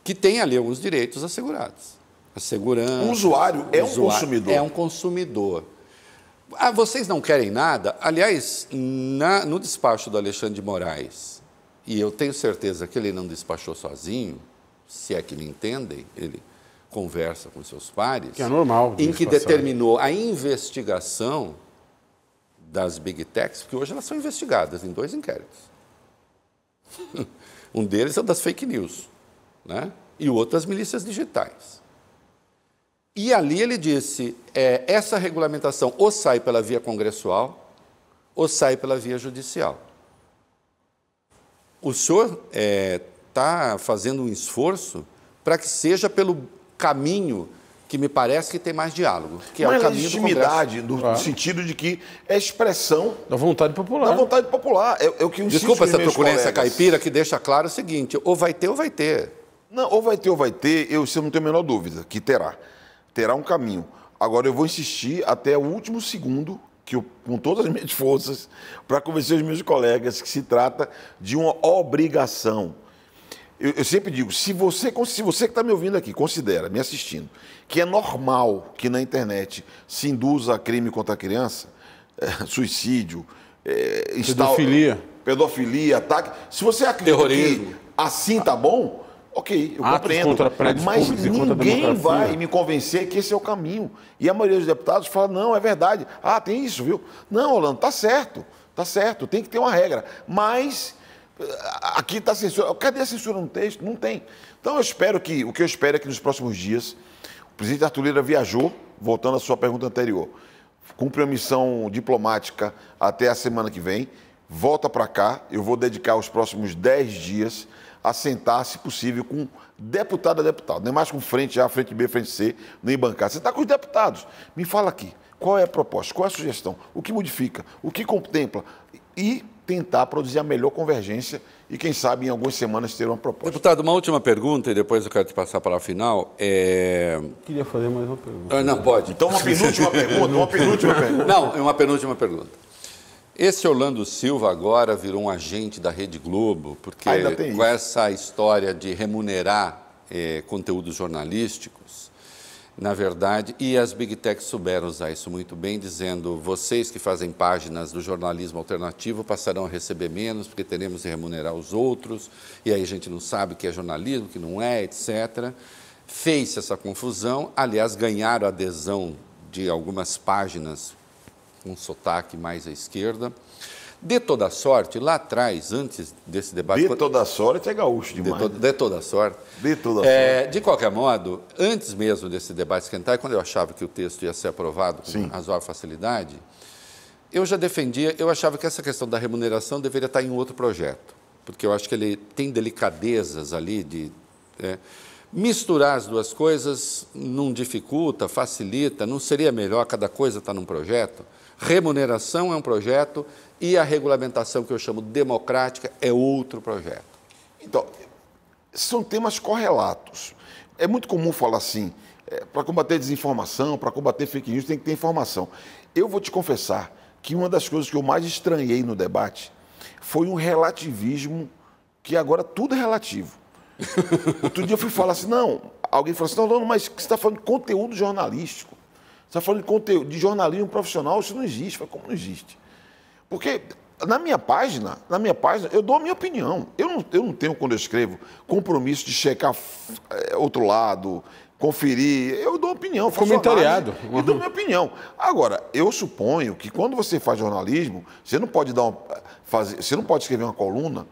que tem ali alguns direitos assegurados. A segurança. O usuário é um consumidor. É um consumidor. Ah, vocês não querem nada? Aliás, na, no despacho do Alexandre de Moraes, e eu tenho certeza que ele não despachou sozinho, se é que me entendem, ele conversa com seus pares. Que é normal. Em que determinou a investigação das big techs, porque hoje elas são investigadas em dois inquéritos. um deles é o das fake news, né? e o outro das milícias digitais. E ali ele disse: é, essa regulamentação ou sai pela via congressual ou sai pela via judicial. O senhor está é, tá fazendo um esforço para que seja pelo caminho que me parece que tem mais diálogo, que é o caminho legitimidade, do no ah. sentido de que é expressão da vontade popular. Da vontade popular. É, é o que eu Desculpa essa truculência caipira que deixa claro o seguinte: ou vai ter ou vai ter. Não, ou vai ter ou vai ter, eu, eu não tenho a menor dúvida que terá. Terá um caminho. Agora eu vou insistir até o último segundo, que eu, com todas as minhas forças, para convencer os meus colegas que se trata de uma obrigação eu, eu, sempre digo, se você, se você que está me ouvindo aqui, considera, me assistindo, que é normal que na internet se induza a crime contra a criança, é, suicídio, é, pedofilia, pedofilia, ataque. Se você acredita Terrorismo. que assim tá bom, ok, eu Atos compreendo. Mas ninguém vai me convencer que esse é o caminho. E a maioria dos deputados fala, não, é verdade. Ah, tem isso, viu? Não, Orlando, tá certo, tá certo, tem que ter uma regra. Mas Aqui está censura. Cadê a censura no texto? Não tem. Então eu espero que, o que eu espero é que nos próximos dias, o presidente Arthur Lira viajou, voltando à sua pergunta anterior, cumpre a missão diplomática até a semana que vem, volta para cá, eu vou dedicar os próximos 10 dias a sentar, se possível, com deputado a deputado, nem mais com frente A, frente B, frente C, nem bancada. Você está com os deputados. Me fala aqui, qual é a proposta, qual é a sugestão, o que modifica, o que contempla e tentar produzir a melhor convergência e, quem sabe, em algumas semanas ter uma proposta. Deputado, uma última pergunta e depois eu quero te passar para a final. É... Queria fazer mais uma pergunta. Ah, não, pode. Então, uma penúltima pergunta, uma penúltima pergunta. Não, é uma penúltima pergunta. Esse Orlando Silva agora virou um agente da Rede Globo, porque com essa história de remunerar eh, conteúdos jornalísticos, na verdade, e as big techs souberam usar isso muito bem, dizendo: vocês que fazem páginas do jornalismo alternativo passarão a receber menos, porque teremos que remunerar os outros, e aí a gente não sabe o que é jornalismo, o que não é, etc. Fez-se essa confusão, aliás, ganharam adesão de algumas páginas com sotaque mais à esquerda. De toda sorte, lá atrás, antes desse debate. De toda sorte é gaúcho demais. De, to, de toda sorte. De toda é, sorte. De qualquer modo, antes mesmo desse debate esquentar, quando eu achava que o texto ia ser aprovado com Sim. razoável facilidade, eu já defendia, eu achava que essa questão da remuneração deveria estar em outro projeto, porque eu acho que ele tem delicadezas ali de. É, misturar as duas coisas não dificulta, facilita, não seria melhor cada coisa estar num projeto? Remuneração é um projeto e a regulamentação que eu chamo democrática é outro projeto. Então, são temas correlatos. É muito comum falar assim, é, para combater desinformação, para combater fake news, tem que ter informação. Eu vou te confessar que uma das coisas que eu mais estranhei no debate foi um relativismo que agora tudo é relativo. Outro dia eu fui falar assim, não, alguém falou assim, não, não mas você está falando de conteúdo jornalístico. Você está falando de, conteúdo, de jornalismo profissional, isso não existe. Como não existe? Porque na minha página, na minha página, eu dou a minha opinião. Eu não, eu não tenho, quando eu escrevo, compromisso de checar é, outro lado, conferir. Eu dou opinião, Comentariado. Uhum. E dou minha opinião. Agora, eu suponho que quando você faz jornalismo, você não pode dar uma, fazer, você não pode escrever uma coluna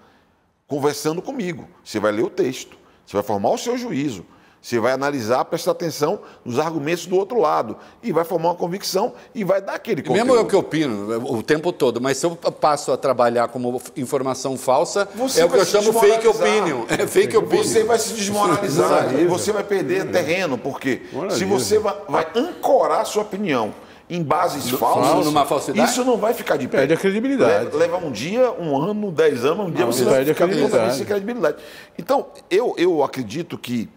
conversando comigo. Você vai ler o texto, você vai formar o seu juízo. Você vai analisar, prestar atenção nos argumentos do outro lado e vai formar uma convicção e vai dar aquele conteúdo. Mesmo eu que opino o tempo todo, mas se eu passo a trabalhar como informação falsa, você é o que eu chamo fake opinion. É fake opinion. Você vai se desmoralizar, você vai perder terreno, porque se você vai, vai ancorar sua opinião em bases falsas, numa falsidade? isso não vai ficar de pé. Perde a credibilidade. Leva, um dia, um ano, dez anos, um dia não, você vai ficar credibilidade. sem credibilidade. Então, eu, eu acredito que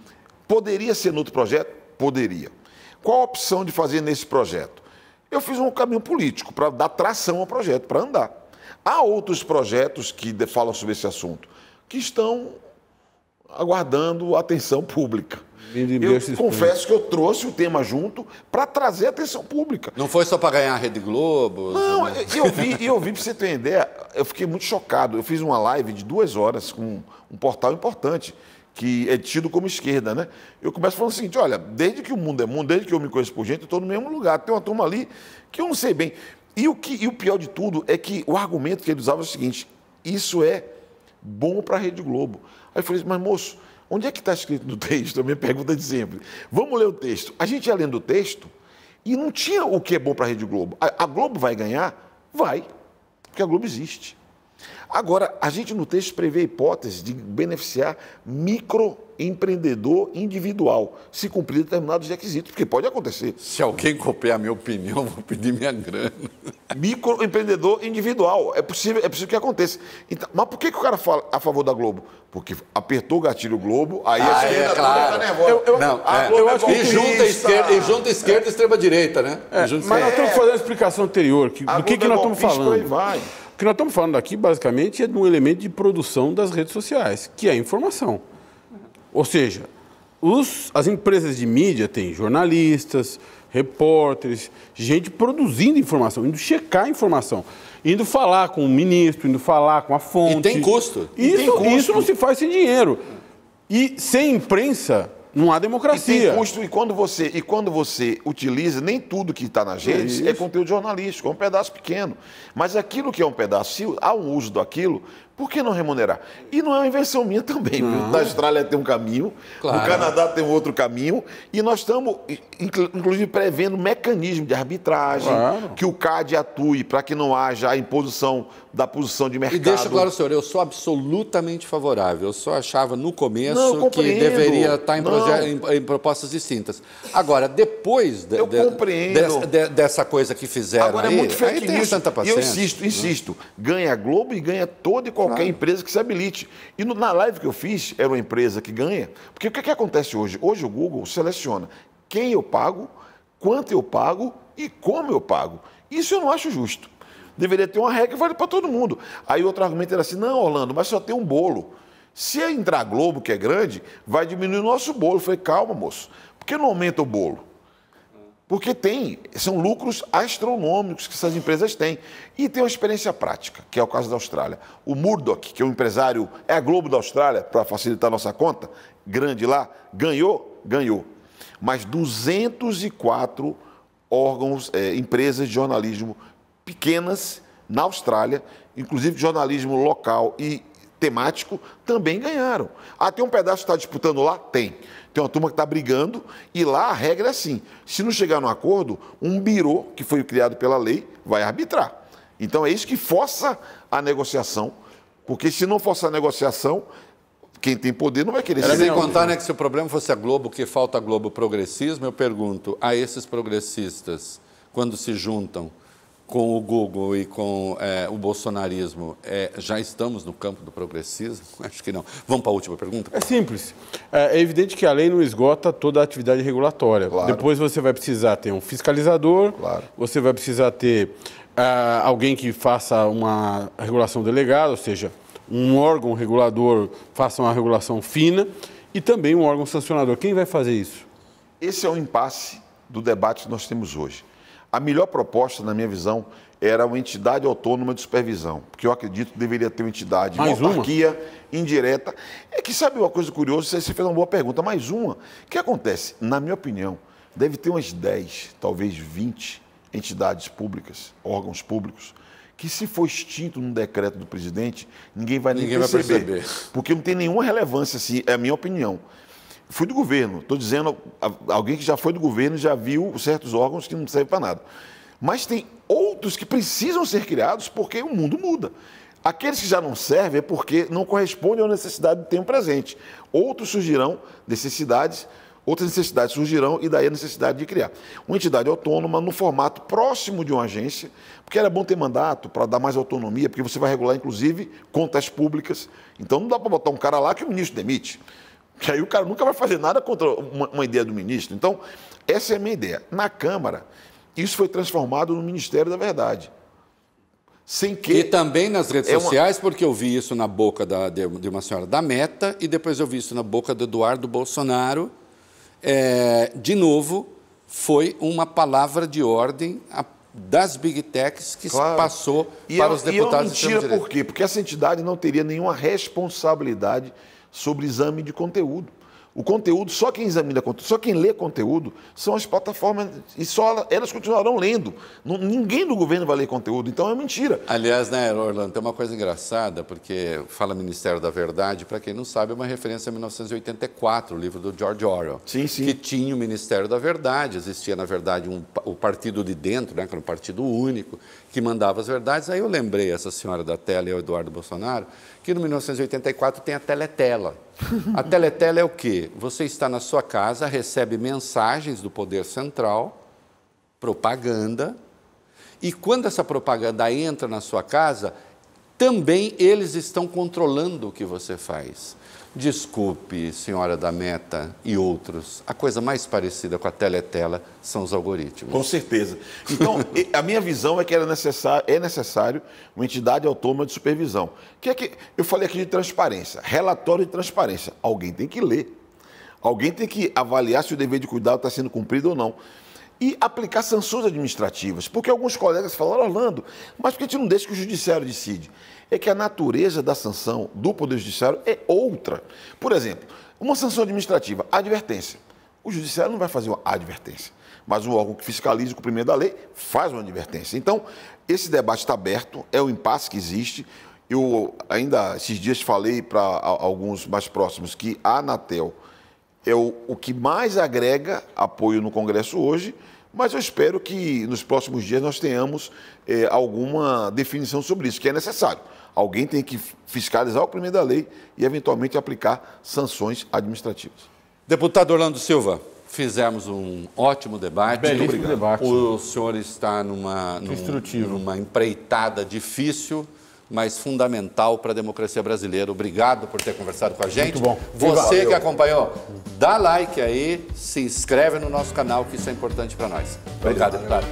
Poderia ser no outro projeto? Poderia. Qual a opção de fazer nesse projeto? Eu fiz um caminho político para dar tração ao projeto, para andar. Há outros projetos que falam sobre esse assunto que estão aguardando atenção pública. Eu confesso que eu trouxe o tema junto para trazer atenção pública. Não foi só para ganhar a Rede Globo? Não, eu vi, eu vi para você ter ideia, eu fiquei muito chocado. Eu fiz uma live de duas horas com um portal importante que é tido como esquerda, né? Eu começo falando o seguinte, olha, desde que o mundo é mundo, desde que eu me conheço por gente, eu estou no mesmo lugar. Tem uma turma ali que eu não sei bem. E o, que, e o pior de tudo é que o argumento que ele usava é o seguinte, isso é bom para a Rede Globo. Aí eu falei, mas moço, Onde é que está escrito no texto? A minha pergunta de sempre. Vamos ler o texto. A gente ia lendo o texto e não tinha o que é bom para a Rede Globo. A, a Globo vai ganhar? Vai, porque a Globo existe. Agora, a gente no texto prevê a hipótese de beneficiar microempreendedor individual, se cumprir determinados requisitos, porque pode acontecer. Se alguém copiar a minha opinião, vou pedir minha grana. Microempreendedor individual, é possível, é possível que aconteça. Então, mas por que, que o cara fala a favor da Globo? Porque apertou o gatilho Globo, aí Ah, a é, esquerda claro. toda tá nervosa. Eu- eu- Não, a é. Globo eu é acho que E junta esquerda, e junta a esquerda e extrema direita, né? E junta Mas nós estamos fazendo a explicação anterior. Que, do que, que é nós estamos por aí falando? vai. O que nós estamos falando aqui, basicamente, é de um elemento de produção das redes sociais, que é a informação. Ou seja, os- as empresas de mídia têm jornalistas, repórteres, gente produzindo informação, indo checar a informação, indo falar com o ministro, indo falar com a fonte. E tem custo. E tem Isso, custo. isso não se faz sem dinheiro. E sem imprensa, não há E democracia. custo, e quando você, e quando você utiliza, nem tudo que está nas redes é, conteúdo jornalístico, é um pedaço pequeno. Mas aquilo que é um pedaço, se há um uso daquilo, por que não remunerar? E não é uma invenção minha também. Na Austrália tem um caminho, Claro. no Canadá tem um outro caminho, e nós estamos, inclu- inclusive, prevendo mecanismo de arbitragem, Claro. que o CAD atue para que não haja a imposição da posição de mercado. E deixa claro, senhor, eu sou absolutamente favorável. Eu só achava no Não, começo eu que deveria estar em, proje- Não. em- em propostas distintas. Agora, depois de- Eu de- compreendo. dessa, de- dessa coisa que fizeram Agora aí, é muito aí fake tenha news. tanta E eu paciência. insisto, insisto. Ganha a Globo e ganha toda e qualquer empresa que se habilite. E no- na live que eu fiz, era uma empresa que ganha. Porque o que, que acontece hoje? Hoje o Google seleciona quem eu pago, quanto eu pago e como eu pago. Isso eu não acho justo. Deveria ter uma regra que vale para todo mundo. Aí outro argumento era assim: não, Orlando, mas só tem um bolo. Se entrar Globo, que é grande, vai diminuir o nosso bolo. Eu falei, calma, moço. Por que não aumenta o bolo? Porque tem, são lucros astronômicos que essas empresas têm. E tem uma experiência prática, que é o caso da Austrália. O Murdoch, que é um empresário, é a Globo da Austrália, para facilitar a nossa conta, grande lá, ganhou? Ganhou. Mas 204 órgãos, eh, empresas de jornalismo pequenas na Austrália, inclusive de jornalismo local e temático, também ganharam. Ah, tem um pedaço que está disputando lá? Tem. Tem uma turma que está brigando e lá a regra é assim: se não chegar num acordo, um birô, que foi criado pela lei, vai arbitrar. Então é isso que força a negociação, porque se não forçar a negociação, quem tem poder não vai querer Era sem contar né, que se o problema fosse a Globo, que falta a Globo progressismo, eu pergunto a esses progressistas, quando se juntam com o Google e com eh, o bolsonarismo, eh, já estamos no campo do progressismo? Acho que não. Vamos para a última pergunta? É simples. É é evidente que a lei não esgota toda a atividade regulatória. Claro. Depois você vai precisar ter um fiscalizador, Claro. você vai precisar ter ah, alguém que faça uma regulação delegada, ou seja, um órgão regulador faça uma regulação fina e também um órgão sancionador. Quem vai fazer isso? Esse é o impasse do debate que nós temos hoje. A melhor proposta, na minha visão, era uma entidade autônoma de supervisão, porque eu acredito que deveria ter uma entidade, Mais uma uma? autarquia indireta. É que sabe uma coisa curiosa, você fez uma boa pergunta, mais uma. O que acontece? Na minha opinião, deve ter umas 10, talvez 20 entidades públicas, órgãos públicos, que se for extinto num decreto do presidente, ninguém vai nem Ninguém vai perceber. perceber. Porque não tem nenhuma relevância, assim, é a minha opinião. Fui do governo, estou dizendo alguém que já foi do governo já viu certos órgãos que não servem para nada. Mas tem outros que precisam ser criados porque o mundo muda. Aqueles que já não servem é porque não correspondem à necessidade do tempo presente. Outros surgirão necessidades, outras necessidades surgirão e daí a necessidade de criar. Uma entidade autônoma no formato próximo de uma agência, porque era bom ter mandato para dar mais autonomia, porque você vai regular, inclusive, contas públicas. Então não dá para botar um cara lá que o ministro demite. Que aí o cara nunca vai fazer nada contra uma, uma ideia do ministro. Então, essa é a minha ideia. Na Câmara, isso foi transformado no Ministério da Verdade. Sem que. E também nas redes É uma- sociais, porque eu vi isso na boca da- de, uma senhora da Meta e depois eu vi isso na boca do Eduardo Bolsonaro. É, de novo, foi uma palavra de ordem a- das big techs que Claro. passou E para é- os e é deputados de mentira por quê? Porque essa entidade não teria nenhuma responsabilidade sobre exame de conteúdo. O conteúdo, só quem examina conteúdo, só quem lê conteúdo são as plataformas e só elas continuarão lendo. Ninguém do governo vai ler conteúdo, então é mentira. Aliás, né, Orlando, tem uma coisa engraçada, porque fala Ministério da Verdade, para quem não sabe, é uma referência a 1984, o livro do George Orwell. Sim, sim. Que tinha o Ministério da Verdade, existia, na verdade, um, o partido de dentro, né, que era um partido único, que mandava as verdades. Aí eu lembrei, essa senhora da tela e o Eduardo Bolsonaro, que no 1984 tem a teletela. A teletela é o quê? Você está na sua casa, recebe mensagens do poder central, propaganda, e quando essa propaganda entra na sua casa, também eles estão controlando o que você faz. Desculpe, senhora da Meta e outros, a coisa mais parecida com a teletela são os algoritmos. Com certeza. Então, a minha visão é que era necessário, é necessário uma entidade autônoma de supervisão. Que é que eu falei aqui de transparência, relatório de transparência. Alguém tem que ler. Alguém tem que avaliar se o dever de cuidado está sendo cumprido ou não. E aplicar sanções administrativas. Porque alguns colegas falaram, Orlando, mas por que a gente não deixa que o judiciário decide? É que a natureza da sanção do Poder Judiciário é outra. Por exemplo, uma sanção administrativa, advertência. O Judiciário não vai fazer uma advertência, mas o órgão que fiscaliza o cumprimento da lei faz uma advertência. Então, esse debate está aberto, é o impasse que existe. Eu ainda esses dias falei para alguns mais próximos que a Anatel é o, o que mais agrega apoio no Congresso hoje, mas eu espero que nos próximos dias nós tenhamos é, alguma definição sobre isso, que é necessário. Alguém tem que fiscalizar o cumprimento da lei e, eventualmente, aplicar sanções administrativas. Deputado Orlando Silva, fizemos um ótimo debate. Belíssimo debate. O senhor está numa, num, numa empreitada difícil, mas fundamental para a democracia brasileira. Obrigado por ter conversado com a gente. Muito bom. Você Valeu. que acompanhou, dá like aí, se inscreve no nosso canal, que isso é importante para nós. Obrigado, deputado.